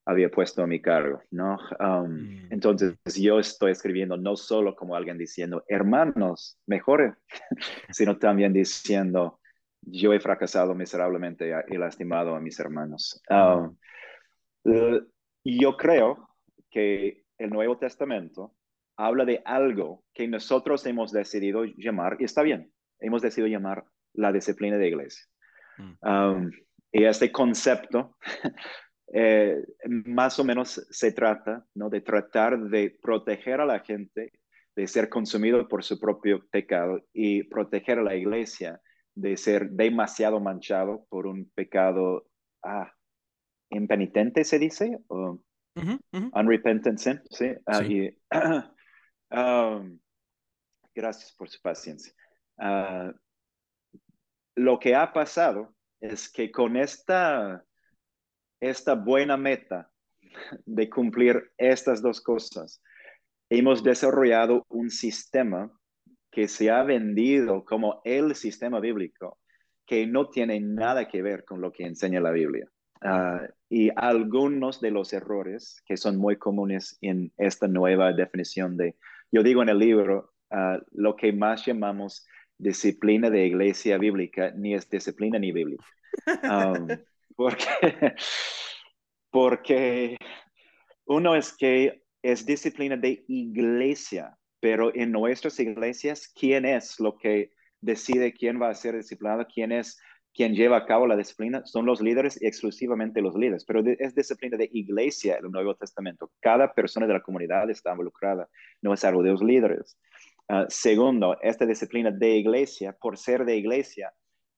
había puesto a mi cargo, ¿no? Um, mm. Entonces yo estoy escribiendo no solo como alguien diciendo, hermanos, mejoren, sino también diciendo, yo he fracasado miserablemente y lastimado a mis hermanos. Um, yo creo que el Nuevo Testamento habla de algo que nosotros hemos decidido llamar, y está bien, hemos decidido llamar la disciplina de iglesia. Mm. Um, y este concepto eh, más o menos se trata ¿no? de tratar de proteger a la gente de ser consumido por su propio pecado y proteger a la iglesia de ser demasiado manchado por un pecado ah, impenitente, se dice, unrepentant sin, ¿sí? Ah, Gracias por su paciencia. Ah, lo que ha pasado es que con esta, esta buena meta de cumplir estas dos cosas, hemos desarrollado un sistema que se ha vendido como el sistema bíblico, que no tiene nada que ver con lo que enseña la Biblia. Ah, y algunos de los errores que son muy comunes en esta nueva definición de yo digo en el libro, ah, lo que más llamamos disciplina de iglesia bíblica ni es disciplina ni bíblica. Um, porque, porque uno es que es disciplina de iglesia, pero en nuestras iglesias, ¿quién es lo que decide quién va a ser disciplinado? ¿Quién es quien lleva a cabo la disciplina? Son los líderes y exclusivamente los líderes, pero es disciplina de iglesia el Nuevo Testamento. Cada persona de la comunidad está involucrada no es algo de los líderes. Ah, segundo, esta disciplina de iglesia, por ser de iglesia,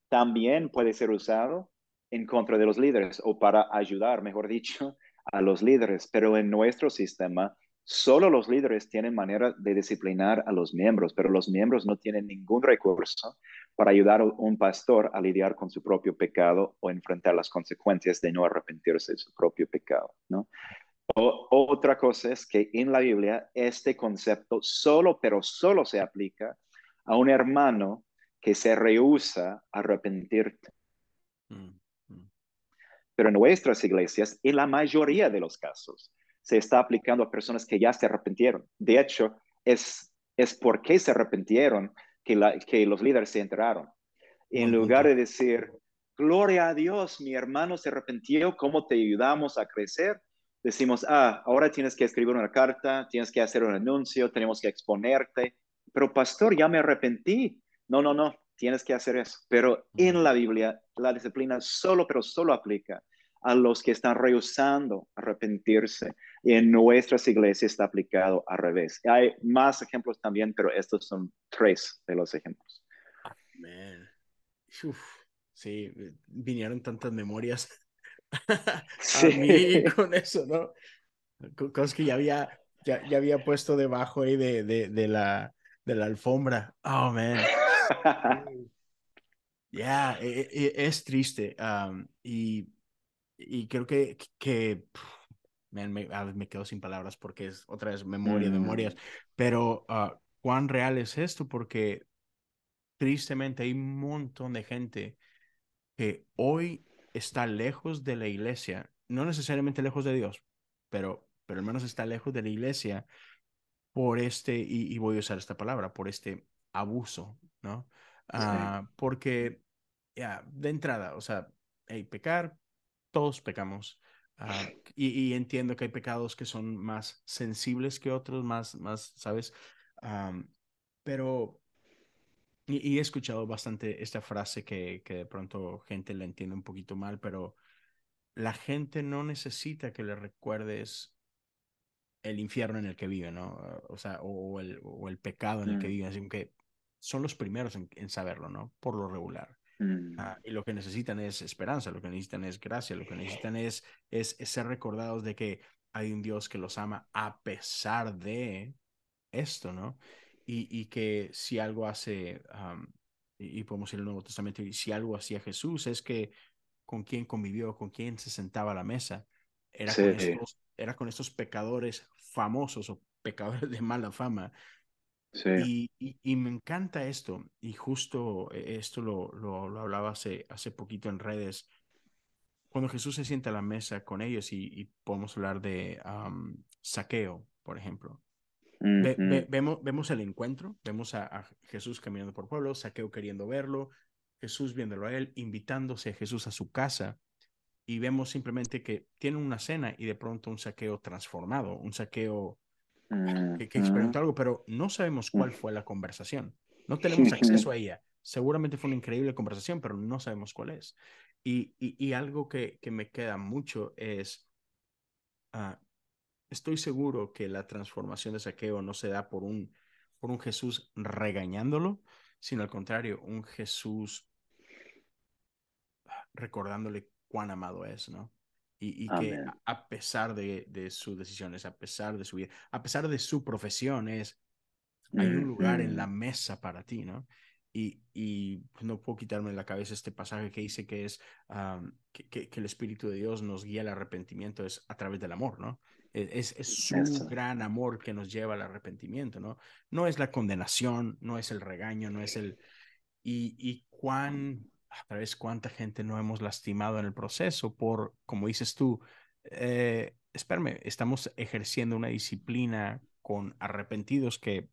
también puede ser usado en contra de los líderes o para ayudar, mejor dicho, a los líderes. Pero en nuestro sistema, solo los líderes tienen manera de disciplinar a los miembros, pero los miembros no tienen ningún recurso para ayudar a un pastor a lidiar con su propio pecado o enfrentar las consecuencias de no arrepentirse de su propio pecado, ¿no? otra cosa es que en la Biblia este concepto solo, pero solo se aplica a un hermano que se rehúsa a arrepentirte. Mm, mm. Pero en nuestras iglesias, en la mayoría de los casos, se está aplicando a personas que ya se arrepintieron. De hecho, es, es porque se arrepintieron que, la, que los líderes se enteraron. En lugar de decir, gloria a Dios, mi hermano se arrepintió, ¿cómo te ayudamos a crecer? decimos, ah, ahora tienes que escribir una carta, tienes que hacer un anuncio, tenemos que exponerte, pero pastor, ya me arrepentí. No, no, no, tienes que hacer eso. Pero en la Biblia, la disciplina solo, pero solo aplica a los que están rehusando arrepentirse. Y en nuestras iglesias está aplicado al revés. Hay más ejemplos también, pero estos son tres de los ejemplos. Amén. sí, vinieron tantas memorias a mí con eso, ¿no? Cosas que ya había, ya, ya había puesto debajo ahí de, de, de, la, de la alfombra. Oh, man. Ya, e, e, e, es triste. y, y creo que, que me, me, quedo sin palabras porque es otra vez memoria, memorias. Mm. Pero, uh, ¿cuán real es esto? Porque tristemente hay un montón de gente que hoy está lejos de la iglesia, no necesariamente lejos de Dios, pero, pero al menos está lejos de la iglesia por este, y, voy a usar esta palabra, por este abuso, ¿no? Ah, porque, ya, de entrada, o sea, hay pecar, todos pecamos. Ah, y, entiendo que hay pecados que son más sensibles que otros, más, más ¿sabes? pero, y, he escuchado bastante esta frase que, que de pronto gente la entiende un poquito mal, pero la gente no necesita que le recuerdes el infierno en el que vive, ¿no? O sea, o, el, o el, pecado en el que mm. vive, así que son los primeros en, en saberlo, ¿no? Por lo regular. Mm. Ah, y lo que necesitan es esperanza, lo que necesitan es gracia, lo que necesitan es, es, ser recordados de que hay un Dios que los ama a pesar de esto, ¿no? Y, y que si algo hace, y, podemos ir al Nuevo Testamento, y si algo hacía Jesús es que con quién convivió, con quién se sentaba a la mesa, era, con estos, era con estos pecadores famosos o pecadores de mala fama. Sí. Y, y, me encanta esto, y justo eh, esto lo, lo, lo, hablaba hace, hace poquito en redes, cuando Jesús se sienta a la mesa con ellos y, podemos hablar de saqueo, por ejemplo. vemos, vemos el encuentro, vemos a, a, Jesús caminando por pueblo, saqueo queriendo verlo, Jesús viéndolo a él, invitándose a Jesús a su casa, y vemos simplemente que tiene una cena y de pronto un saqueo transformado, un saqueo que, experimentó algo, pero no sabemos cuál fue la conversación. No tenemos acceso a ella. Seguramente fue una increíble conversación, pero no sabemos cuál es. Y, y, algo que, que, me queda mucho es, uh, estoy seguro que la transformación de saqueo no se da por un, por un Jesús regañándolo, sino al contrario, un Jesús recordándole cuán amado es, ¿no? Y, y que a, pesar de, de, sus decisiones, a pesar de su vida, a pesar de su profesión, es, hay un lugar en la mesa para ti, ¿no? Y, y no puedo quitarme de la cabeza este pasaje que dice que es que, que, el Espíritu de Dios nos guía al arrepentimiento es a través del amor, ¿no? E, es, es su gran amor que nos lleva al arrepentimiento, ¿no? No es la condenación, no es el regaño, no es el... Y, y cuán a través cuánta gente no hemos lastimado en el proceso por, como dices tú, eh, espérame, estamos ejerciendo una disciplina con arrepentidos que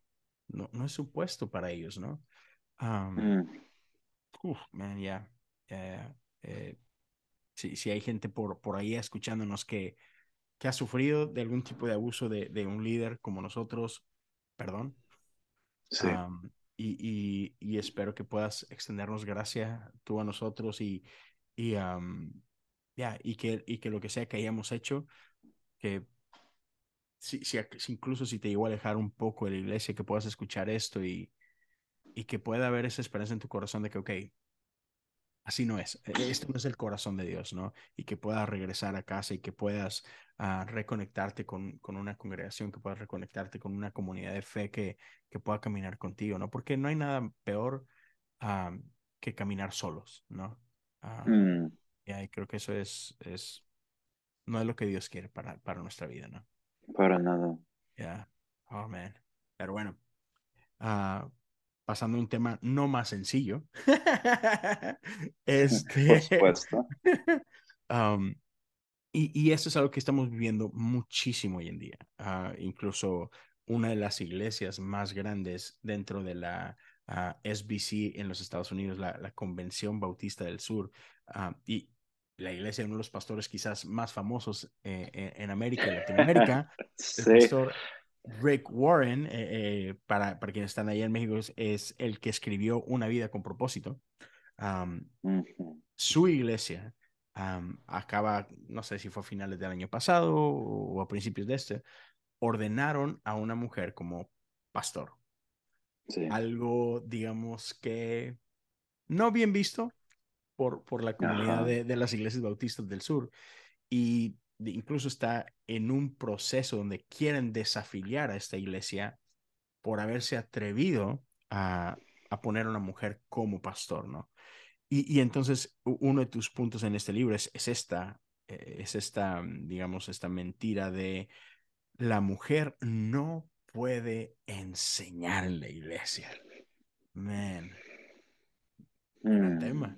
no, no es supuesto para ellos, ¿no? Um, man, ya. Eh, si, hay gente por, por ahí escuchándonos que, que ha sufrido de algún tipo de abuso de, de un líder como nosotros, perdón. Sí y, y, espero que puedas extendernos gracia tú a nosotros y, y, y, que, y que lo que sea que hayamos hecho, que si, si, incluso si te llegó a alejar un poco de la iglesia, que puedas escuchar esto y, y que pueda haber esa esperanza en tu corazón de que, ok, así no es. E-, esto no es el corazón de Dios, ¿no? Y que puedas regresar a casa y que puedas ah, reconectarte con, con, una congregación, que puedas reconectarte con una comunidad de fe que, que pueda caminar contigo, ¿no? Porque no hay nada peor ah, que caminar solos, ¿no? Ah, mm. Y creo que eso es, es, no es lo que Dios quiere para, para nuestra vida, ¿no? Para nada. Ya, oh man. Pero bueno, pasando a un tema no más sencillo. este, Por supuesto. um, y, y, esto es algo que estamos viviendo muchísimo hoy en día. Uh, incluso una de las iglesias más grandes dentro de la uh, ah, SBC en los Estados Unidos, la, la Convención Bautista del Sur, uh, y la iglesia de uno de los pastores quizás más famosos eh, en América y Latinoamérica, sí. el pastor Rick Warren, eh, eh, para, para quienes están allá en México, es, el que escribió Una vida con propósito. Su iglesia acaba, no sé si fue a finales del año pasado o a principios de este, ordenaron a una mujer como pastor. Algo, digamos que no bien visto por, por la comunidad de, de, las iglesias bautistas del sur. Y incluso está en un proceso donde quieren desafiliar a esta iglesia por haberse atrevido a, a poner a una mujer como pastor, ¿no? Y, y, entonces uno de tus puntos en este libro es, es esta, eh, es esta, digamos, esta mentira de la mujer no puede enseñar en la iglesia. Man. Gran tema.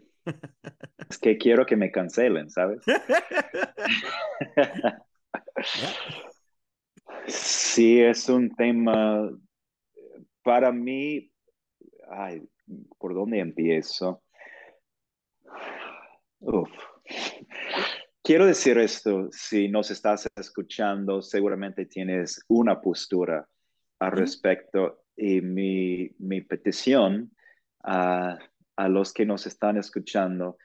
Es que quiero que me cancelen, ¿sabes? sí, es un tema, para mí, ay, ¿por dónde empiezo? Uf. Quiero decir esto, si nos estás escuchando, seguramente tienes una postura al respecto y mi, mi petición a, a los que nos están escuchando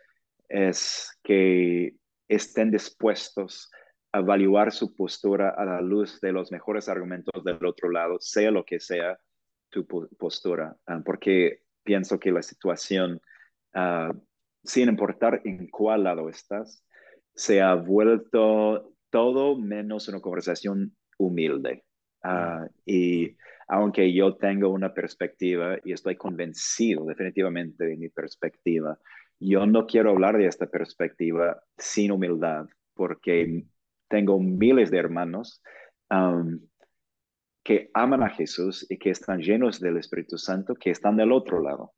es que estén dispuestos a evaluar su postura a la luz de los mejores argumentos del otro lado, sea lo que sea tu postura, ah, porque pienso que la situación, ah, sin importar en cuál lado estás, se ha vuelto todo menos una conversación humilde. Ah, y aunque yo tengo una perspectiva y estoy convencido definitivamente de mi perspectiva, yo no quiero hablar de esta perspectiva sin humildad, porque tengo miles de hermanos um, que aman a Jesús y que están llenos del Espíritu Santo, que están del otro lado.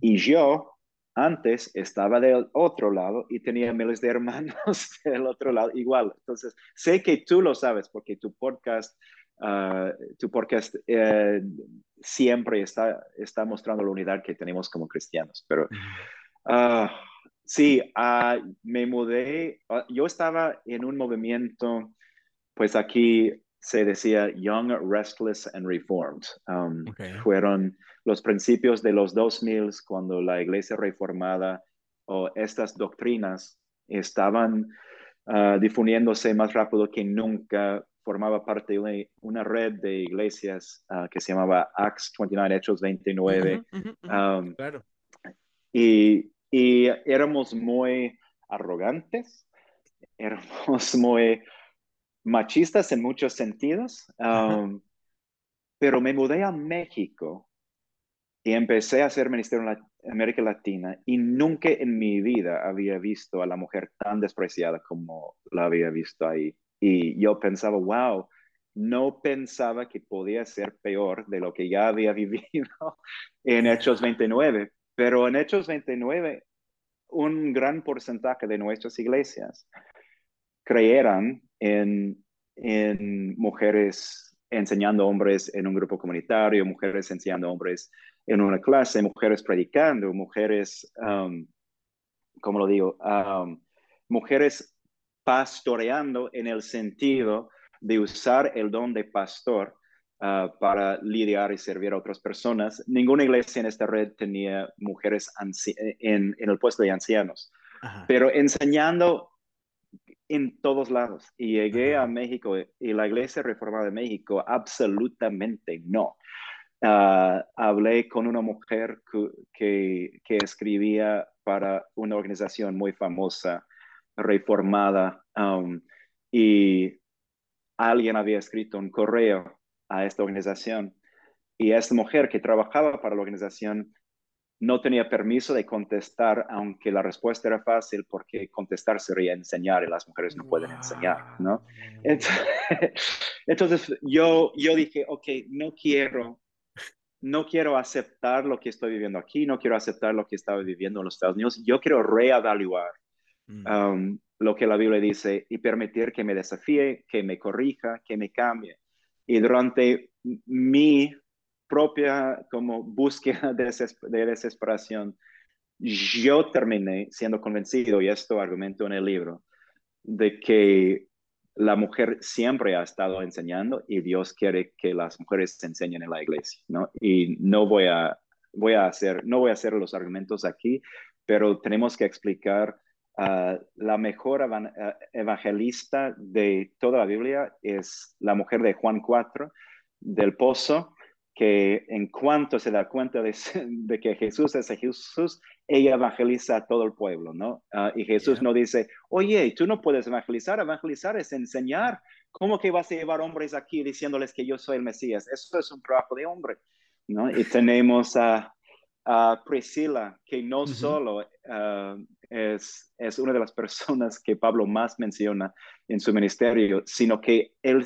Y yo antes estaba del otro lado y tenía miles de hermanos del otro lado igual. Entonces, sé que tú lo sabes porque tu podcast, uh, tu podcast eh, siempre está, está mostrando la unidad que tenemos como cristianos. Pero uh, sí, uh, me mudé. yo estaba en un movimiento, pues aquí se decía Young, Restless and Reformed. Um, fueron los principios de los 2000 cuando la iglesia reformada o estas doctrinas estaban uh, difundiéndose más rápido que nunca. Formaba parte de una red de iglesias uh, que se llamaba Acts 29, Hechos 29. Um, claro. Y, y éramos muy arrogantes, éramos muy machistas en muchos sentidos, um, pero me mudé a México y empecé a hacer ministerio en América Latina y nunca en mi vida había visto a la mujer tan despreciada como la había visto ahí. Y yo pensaba, wow, no pensaba que podía ser peor de lo que ya había vivido en Hechos 29, pero en Hechos 29 un gran porcentaje de nuestras iglesias creyeran en, mujeres enseñando hombres en un grupo comunitario, mujeres enseñando hombres en una clase, mujeres predicando, mujeres, um, ¿cómo lo digo? Um, mujeres pastoreando en el sentido de usar el don de pastor uh, para lidiar y servir a otras personas. Ninguna iglesia en esta red tenía mujeres en, el puesto de ancianos, pero enseñando en todos lados. Y llegué a México y la Iglesia Reformada de México, absolutamente no. Ah, hablé con una mujer que, que, escribía para una organización muy famosa, reformada, um, y alguien había escrito un correo a esta organización. Y esta mujer que trabajaba para la organización no tenía permiso de contestar, aunque la respuesta era fácil, porque contestar sería enseñar y las mujeres no pueden enseñar, ¿no? Entonces, yo, yo dije, ok, no quiero, no quiero aceptar lo que estoy viviendo aquí, no quiero aceptar lo que estaba viviendo en los Estados Unidos, yo quiero reevaluar mm. lo que la Biblia dice y permitir que me desafíe, que me corrija, que me cambie. Y durante mi propia como búsqueda de, desesperación, yo terminé siendo convencido, y esto argumento en el libro, de que la mujer siempre ha estado enseñando y Dios quiere que las mujeres enseñen en la iglesia, ¿no? Y no voy a, voy a hacer, no voy a hacer los argumentos aquí, pero tenemos que explicar uh, la mejor uh, evangelista de toda la Biblia es la mujer de Juan 4, del pozo, que en cuanto se da cuenta de, que Jesús es Jesús, ella evangeliza a todo el pueblo, ¿no? Ah, y Jesús no dice, oye, tú no puedes evangelizar, evangelizar es enseñar. ¿Cómo que vas a llevar hombres aquí diciéndoles que yo soy el Mesías? Eso es un trabajo de hombre, ¿no? Y tenemos a, Priscila, que no solo ah, es, es una de las personas que Pablo más menciona en su ministerio, sino que él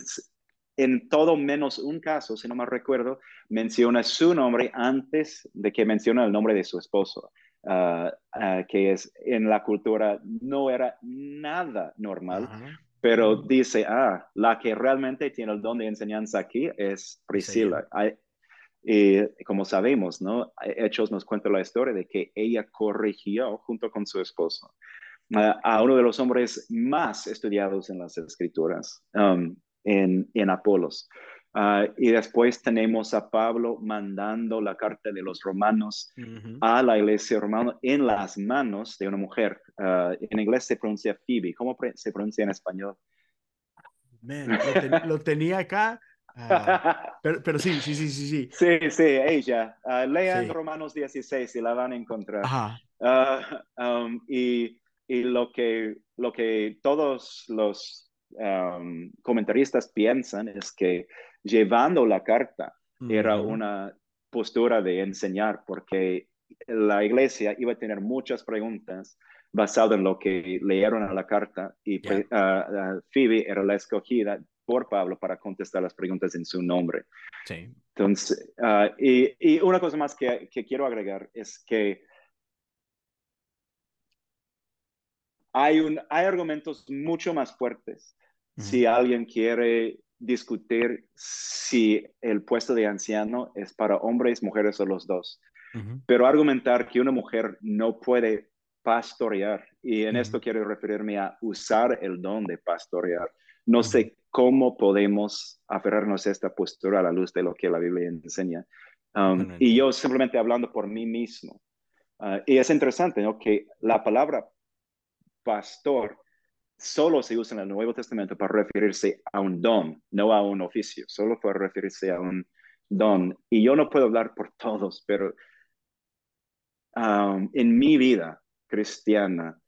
en todo menos un caso, si no me recuerdo, menciona su nombre antes de que menciona el nombre de su esposo. ah, ah, que es en la cultura no era nada normal, pero dice, ah, la que realmente tiene el don de enseñanza aquí es Priscila. Y como sabemos, ¿no? Hechos nos cuenta la historia de que ella corrigió junto con su esposo a uno de los hombres más estudiados en las escrituras, um, en, en Apolos. Ah, y después tenemos a Pablo mandando la carta de los romanos a la iglesia romana en las manos de una mujer. Ah, en inglés se pronuncia Phoebe. ¿Cómo se pronuncia en español? lo, tenía acá. Ah, pero, pero, sí, sí, sí, sí, sí. Sí, sí, ella. lean Romanos 16 y la van a encontrar. Um, y, y, lo, que, lo que todos los um, comentaristas piensan es que llevando la carta era una postura de enseñar, porque la iglesia iba a tener muchas preguntas basadas en lo que leyeron en la carta y yeah. Phoebe era la escogida por Pablo para contestar las preguntas en su nombre. Sí. Entonces, ah, y, una cosa más que, quiero agregar es que hay, un, hay argumentos mucho más fuertes si alguien quiere discutir si el puesto de anciano es para hombres, mujeres o los dos. Pero argumentar que una mujer no puede pastorear, y en esto quiero referirme a usar el don de pastorear. No sé cómo podemos aferrarnos a esta postura a la luz de lo que la Biblia enseña. Um, y yo simplemente hablando por mí mismo. Uh, y es interesante ¿no? que la palabra pastor solo se usa en el Nuevo Testamento para referirse a un don, no a un oficio, solo para referirse a un don. Y yo no puedo hablar por todos, pero um, en mi vida cristiana,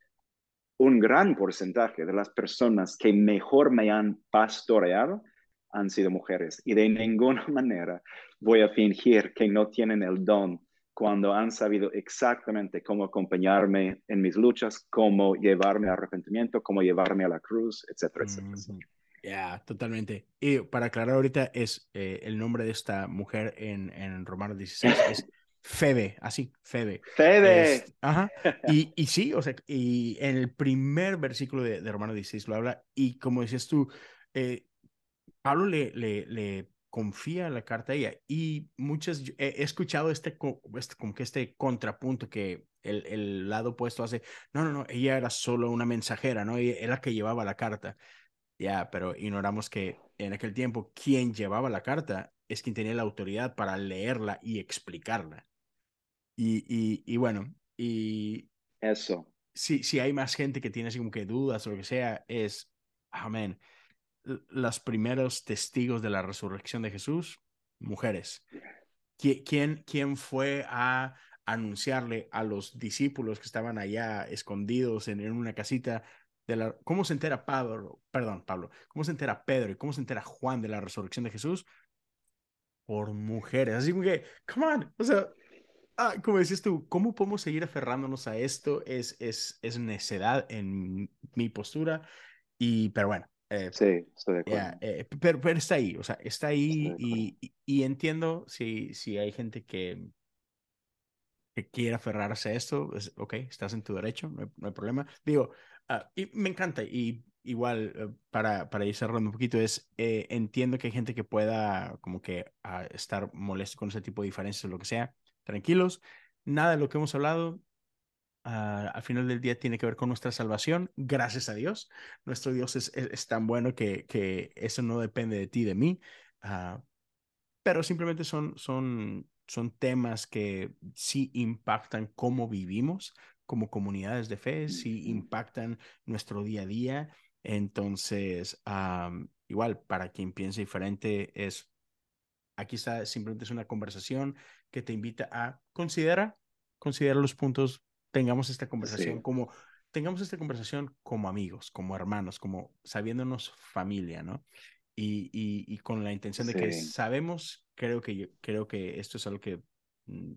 un gran porcentaje de las personas que mejor me han pastoreado han sido mujeres. Y de ninguna manera voy a fingir que no tienen el don cuando han sabido exactamente cómo acompañarme en mis luchas, cómo llevarme al arrepentimiento, cómo llevarme a la cruz, etcétera, etcétera. Ya, totalmente. Y para aclarar ahorita, es eh, el nombre de esta mujer en, en Romanos 16 es Febe, así, Febe. Febe. ajá. Y, y, sí, o sea, y en el primer versículo de, de Romanos 16 lo habla, y como decías tú, eh, Pablo le, le, le confía la carta a ella. Y muchas, he, escuchado este, este, como que este contrapunto que el, el, lado opuesto hace, no, no, no, ella era solo una mensajera, ¿no? Ella era la que llevaba la carta. Ya, pero ignoramos que en aquel tiempo quien llevaba la carta es quien tenía la autoridad para leerla y explicarla. Y, y, y bueno, y... Eso. Si, si hay más gente que tiene así como que dudas o lo que sea, es, amén los primeros testigos de la resurrección de Jesús? Mujeres. ¿Quién, quién fue a anunciarle a los discípulos que estaban allá escondidos en, una casita de la... ¿Cómo se entera Pablo? Perdón, Pablo. ¿Cómo se entera Pedro y cómo se entera Juan de la resurrección de Jesús? Por mujeres. Así como que, come on, o sea, ah, como decías tú, ¿cómo podemos seguir aferrándonos a esto? Es, es, es necedad en mi postura. Y, pero bueno, eh, sí, estoy de acuerdo. Eh, pero, pero, está ahí, o sea, está ahí y, y, entiendo si, si hay gente que, que quiere aferrarse a esto, es, ok, estás en tu derecho, no hay, problema. Digo, ah, y me encanta, y igual eh, para, para ir cerrando un poquito, es, entiendo que hay gente que pueda como que ah, estar molesto con ese tipo de diferencias o lo que sea, tranquilos, nada de lo que hemos hablado Ah, al final del día tiene que ver con nuestra salvación, gracias a Dios. Nuestro Dios es, es, tan bueno que, que, eso no depende de ti, de mí, uh, pero simplemente son, son, son temas que sí impactan cómo vivimos como comunidades de fe, sí impactan nuestro día a día. Entonces, igual, para quien piense diferente, es, aquí está, simplemente es una conversación que te invita a considerar, considerar los puntos tengamos esta conversación como, tengamos esta conversación como amigos, como hermanos, como sabiéndonos familia, ¿no? Y, y, con la intención de que sabemos, creo que, creo que esto es algo que mm,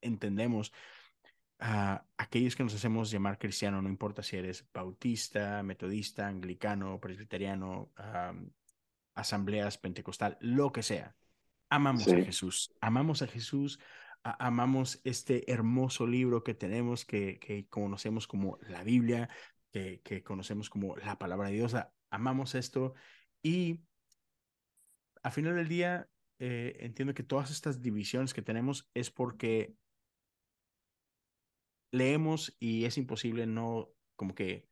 entendemos. A aquellos que nos hacemos llamar cristiano, no importa si eres bautista, metodista, anglicano, presbiteriano, asambleas pentecostal, lo que sea. Amamos a Jesús, amamos a Jesús, amamos este hermoso libro que tenemos, que, que conocemos como la Biblia, que, que conocemos como la palabra de Dios. Amamos esto y a final del día eh, entiendo que todas estas divisiones que tenemos es porque leemos y es imposible no, como que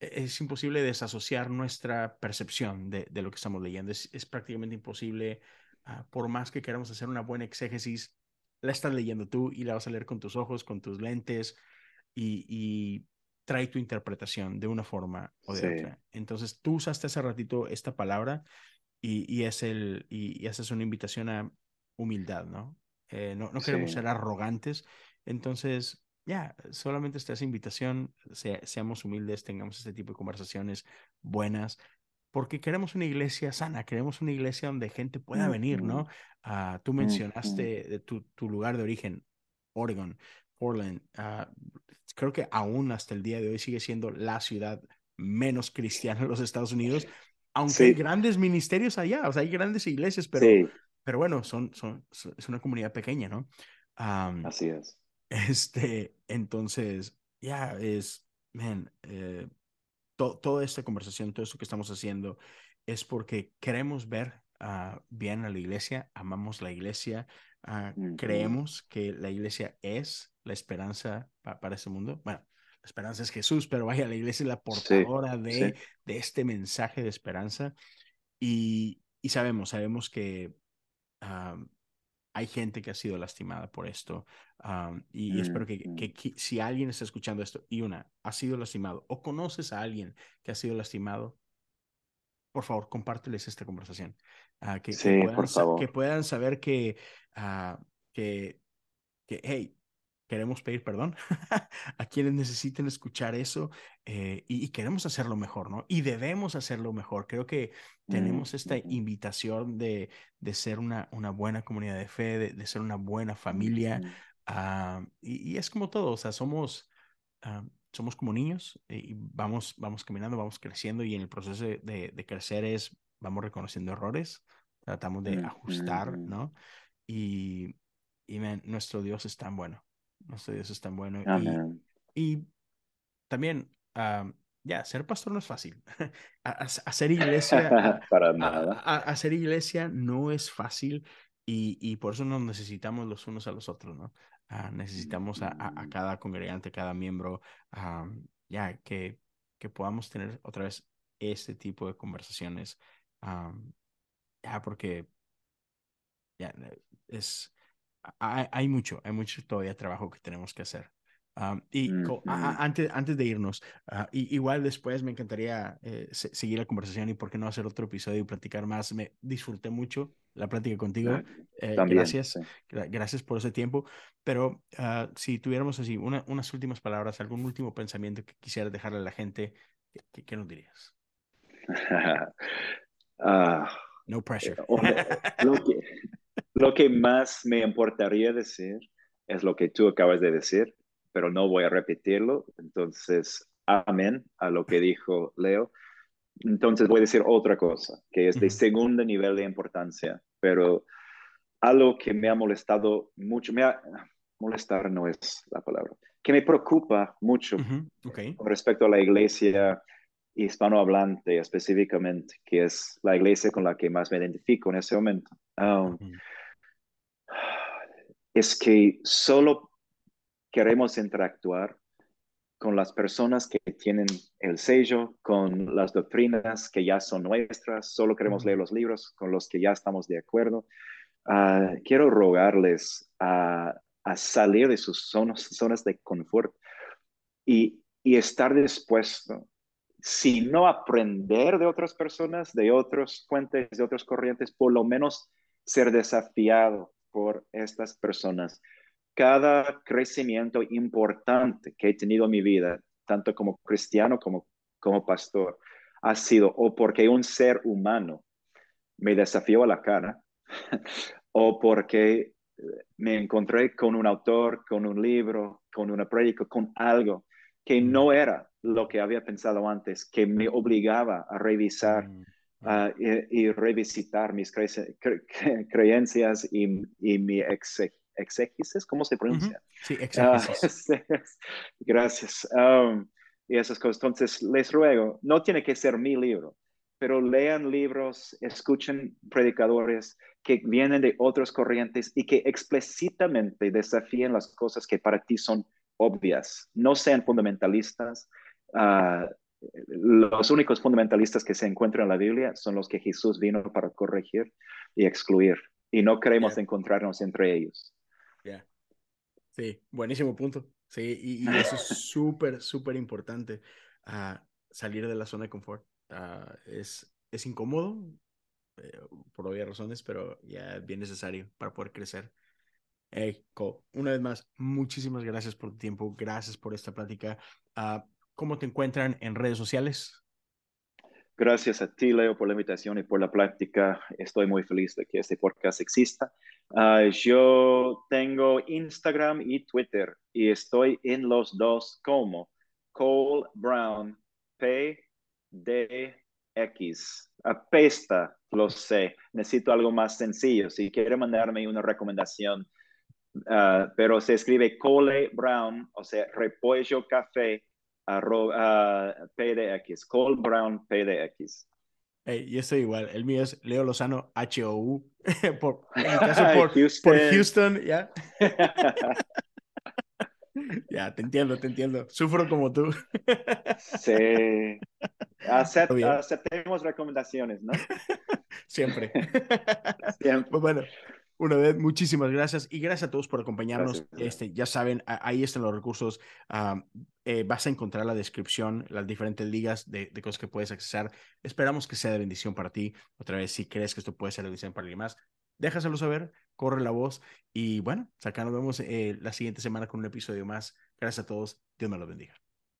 e-, es imposible desasociar nuestra percepción de, de lo que estamos leyendo. Es, es prácticamente imposible, ah, por más que queramos hacer una buena exégesis, la estás leyendo tú y la vas a leer con tus ojos, con tus lentes y, y trae tu interpretación de una forma o de otra. Entonces, tú usaste hace ratito esta palabra y, y es el, y, y haces una invitación a humildad, ¿no? Eh, no, no queremos ser arrogantes. Entonces, ya, solamente esta es invitación, seamos humildes, tengamos este tipo de conversaciones buenas, porque queremos una iglesia sana, queremos una iglesia donde gente pueda venir, ¿no? Ah, tú mencionaste de tu, tu, lugar de origen, Oregon, Portland. Ah, creo que aún hasta el día de hoy sigue siendo la ciudad menos cristiana de los Estados Unidos, aunque hay grandes ministerios allá, o sea, hay grandes iglesias, pero, pero bueno, son, son, es una comunidad pequeña, ¿no? Así es. Este, entonces, ya es, man, eh, toda esta conversación, todo esto que estamos haciendo es porque queremos ver uh, bien a la iglesia, amamos la iglesia, uh, creemos que la iglesia es la esperanza para ese mundo. Bueno, la esperanza es Jesús, pero vaya, la iglesia es la portadora de, de este mensaje de esperanza. Y, y sabemos, sabemos que uh, hay gente que ha sido lastimada por esto y, espero que, que, si alguien está escuchando esto y una ha sido lastimado o conoces a alguien que ha sido lastimado, por favor, compárteles esta conversación. Uh, que, puedan, que, puedan, saber que, uh, que, que, hey, queremos pedir perdón a quienes necesiten escuchar eso eh, y, queremos hacerlo mejor, ¿no? Y debemos hacerlo mejor. Creo que mm, tenemos esta invitación de, de ser una, una buena comunidad de fe, de, ser una buena familia. Ah, y, es como todo, o sea, somos, ah, somos como niños y vamos, vamos caminando, vamos creciendo y en el proceso de, de crecer es, vamos reconociendo errores, tratamos de ajustar, ¿no? Y, y nuestro Dios es tan bueno nuestro Dios es tan bueno. Y, y, también, ya, ser pastor no es fácil. hacer iglesia. Para nada. hacer iglesia no es fácil y, y, por eso nos necesitamos los unos a los otros, ¿no? Ah, necesitamos a, a, mm. cada congregante, cada miembro, ya, que, que podamos tener otra vez este tipo de conversaciones. ya, porque ya, es hay, mucho, hay mucho todavía trabajo que tenemos que hacer. y antes, antes de irnos, ah, igual después me encantaría eh, seguir la conversación y por qué no hacer otro episodio y platicar más. Me disfruté mucho la plática contigo. Ah, eh, gracias, gracias por ese tiempo. Pero ah, si tuviéramos así unas últimas palabras, algún último pensamiento que quisieras dejarle a la gente, ¿qué, qué nos dirías? no pressure. Eh, lo que más me importaría decir es lo que tú acabas de decir, pero no voy a repetirlo. Entonces, amén a lo que dijo Leo. Entonces voy a decir otra cosa, que es de segundo nivel de importancia, pero algo que me ha molestado mucho, me ha, molestar no es la palabra, que me preocupa mucho con respecto a la iglesia hispanohablante específicamente, que es la iglesia con la que más me identifico en ese momento. Um, es que solo queremos interactuar con las personas que tienen el sello, con las doctrinas que ya son nuestras, solo queremos leer los libros con los que ya estamos de acuerdo. Ah, quiero rogarles a, salir de sus zonas, zonas de confort y, y estar dispuesto, si no aprender de otras personas, de otros fuentes, de otras corrientes, por lo menos ser desafiado por estas personas. Cada crecimiento importante que he tenido en mi vida, tanto como cristiano como como pastor, ha sido o porque un ser humano me desafió a la cara, o porque me encontré con un autor, con un libro, con una prédica, con algo que mm. no era lo que había pensado antes, que me obligaba a revisar mm. Y, revisitar mis creencias y, mi exégesis, ¿cómo se pronuncia? Sí, ah, exégesis. gracias. Um, y esas cosas. Entonces, les ruego, no tiene que ser mi libro, pero lean libros, escuchen predicadores que vienen de otras corrientes y que explícitamente desafíen las cosas que para ti son obvias. No sean fundamentalistas. Uh, los únicos fundamentalistas que se encuentran en la Biblia son los que Jesús vino para corregir y excluir. Y no queremos encontrarnos entre ellos. Sí, buenísimo punto. Sí, y, eso es súper, súper importante. Uh, salir de la zona de confort. Uh, es, es incómodo, eh, por obvias razones, pero ya es bien necesario para poder crecer. Hey, Una vez más, muchísimas gracias por tu tiempo, gracias por esta plática. Uh, ¿Cómo te encuentran en redes sociales? Gracias a ti, Leo, por la invitación y por la plática. Estoy muy feliz de que este podcast exista. Ah, yo tengo Instagram y Twitter y estoy en los dos como Cole Brown PDX. Apesta, lo sé. Necesito algo más sencillo. Si quiere mandarme una recomendación, ah, pero se escribe Cole Brown, o sea, repollo café arroba, PDX, Cold Brown PDX. Hey, yo estoy igual. El mío es Leo Lozano HOU. por, en caso por Houston, por Houston ¿ya? ya, te entiendo, te entiendo. Sufro como tú. sí. aceptemos recomendaciones, ¿no? Siempre. Siempre. Pues bueno, una vez, muchísimas gracias y gracias a todos por acompañarnos. Este, ya saben, ahí están los recursos. Eh, vas a encontrar la descripción, las diferentes ligas de, cosas que puedes accesar. Esperamos que sea de bendición para ti. Otra vez, si crees que esto puede ser de bendición para alguien más, déjaselo saber, corre la voz y bueno, acá nos vemos eh, la siguiente semana con un episodio más. Gracias a todos. Dios me los bendiga.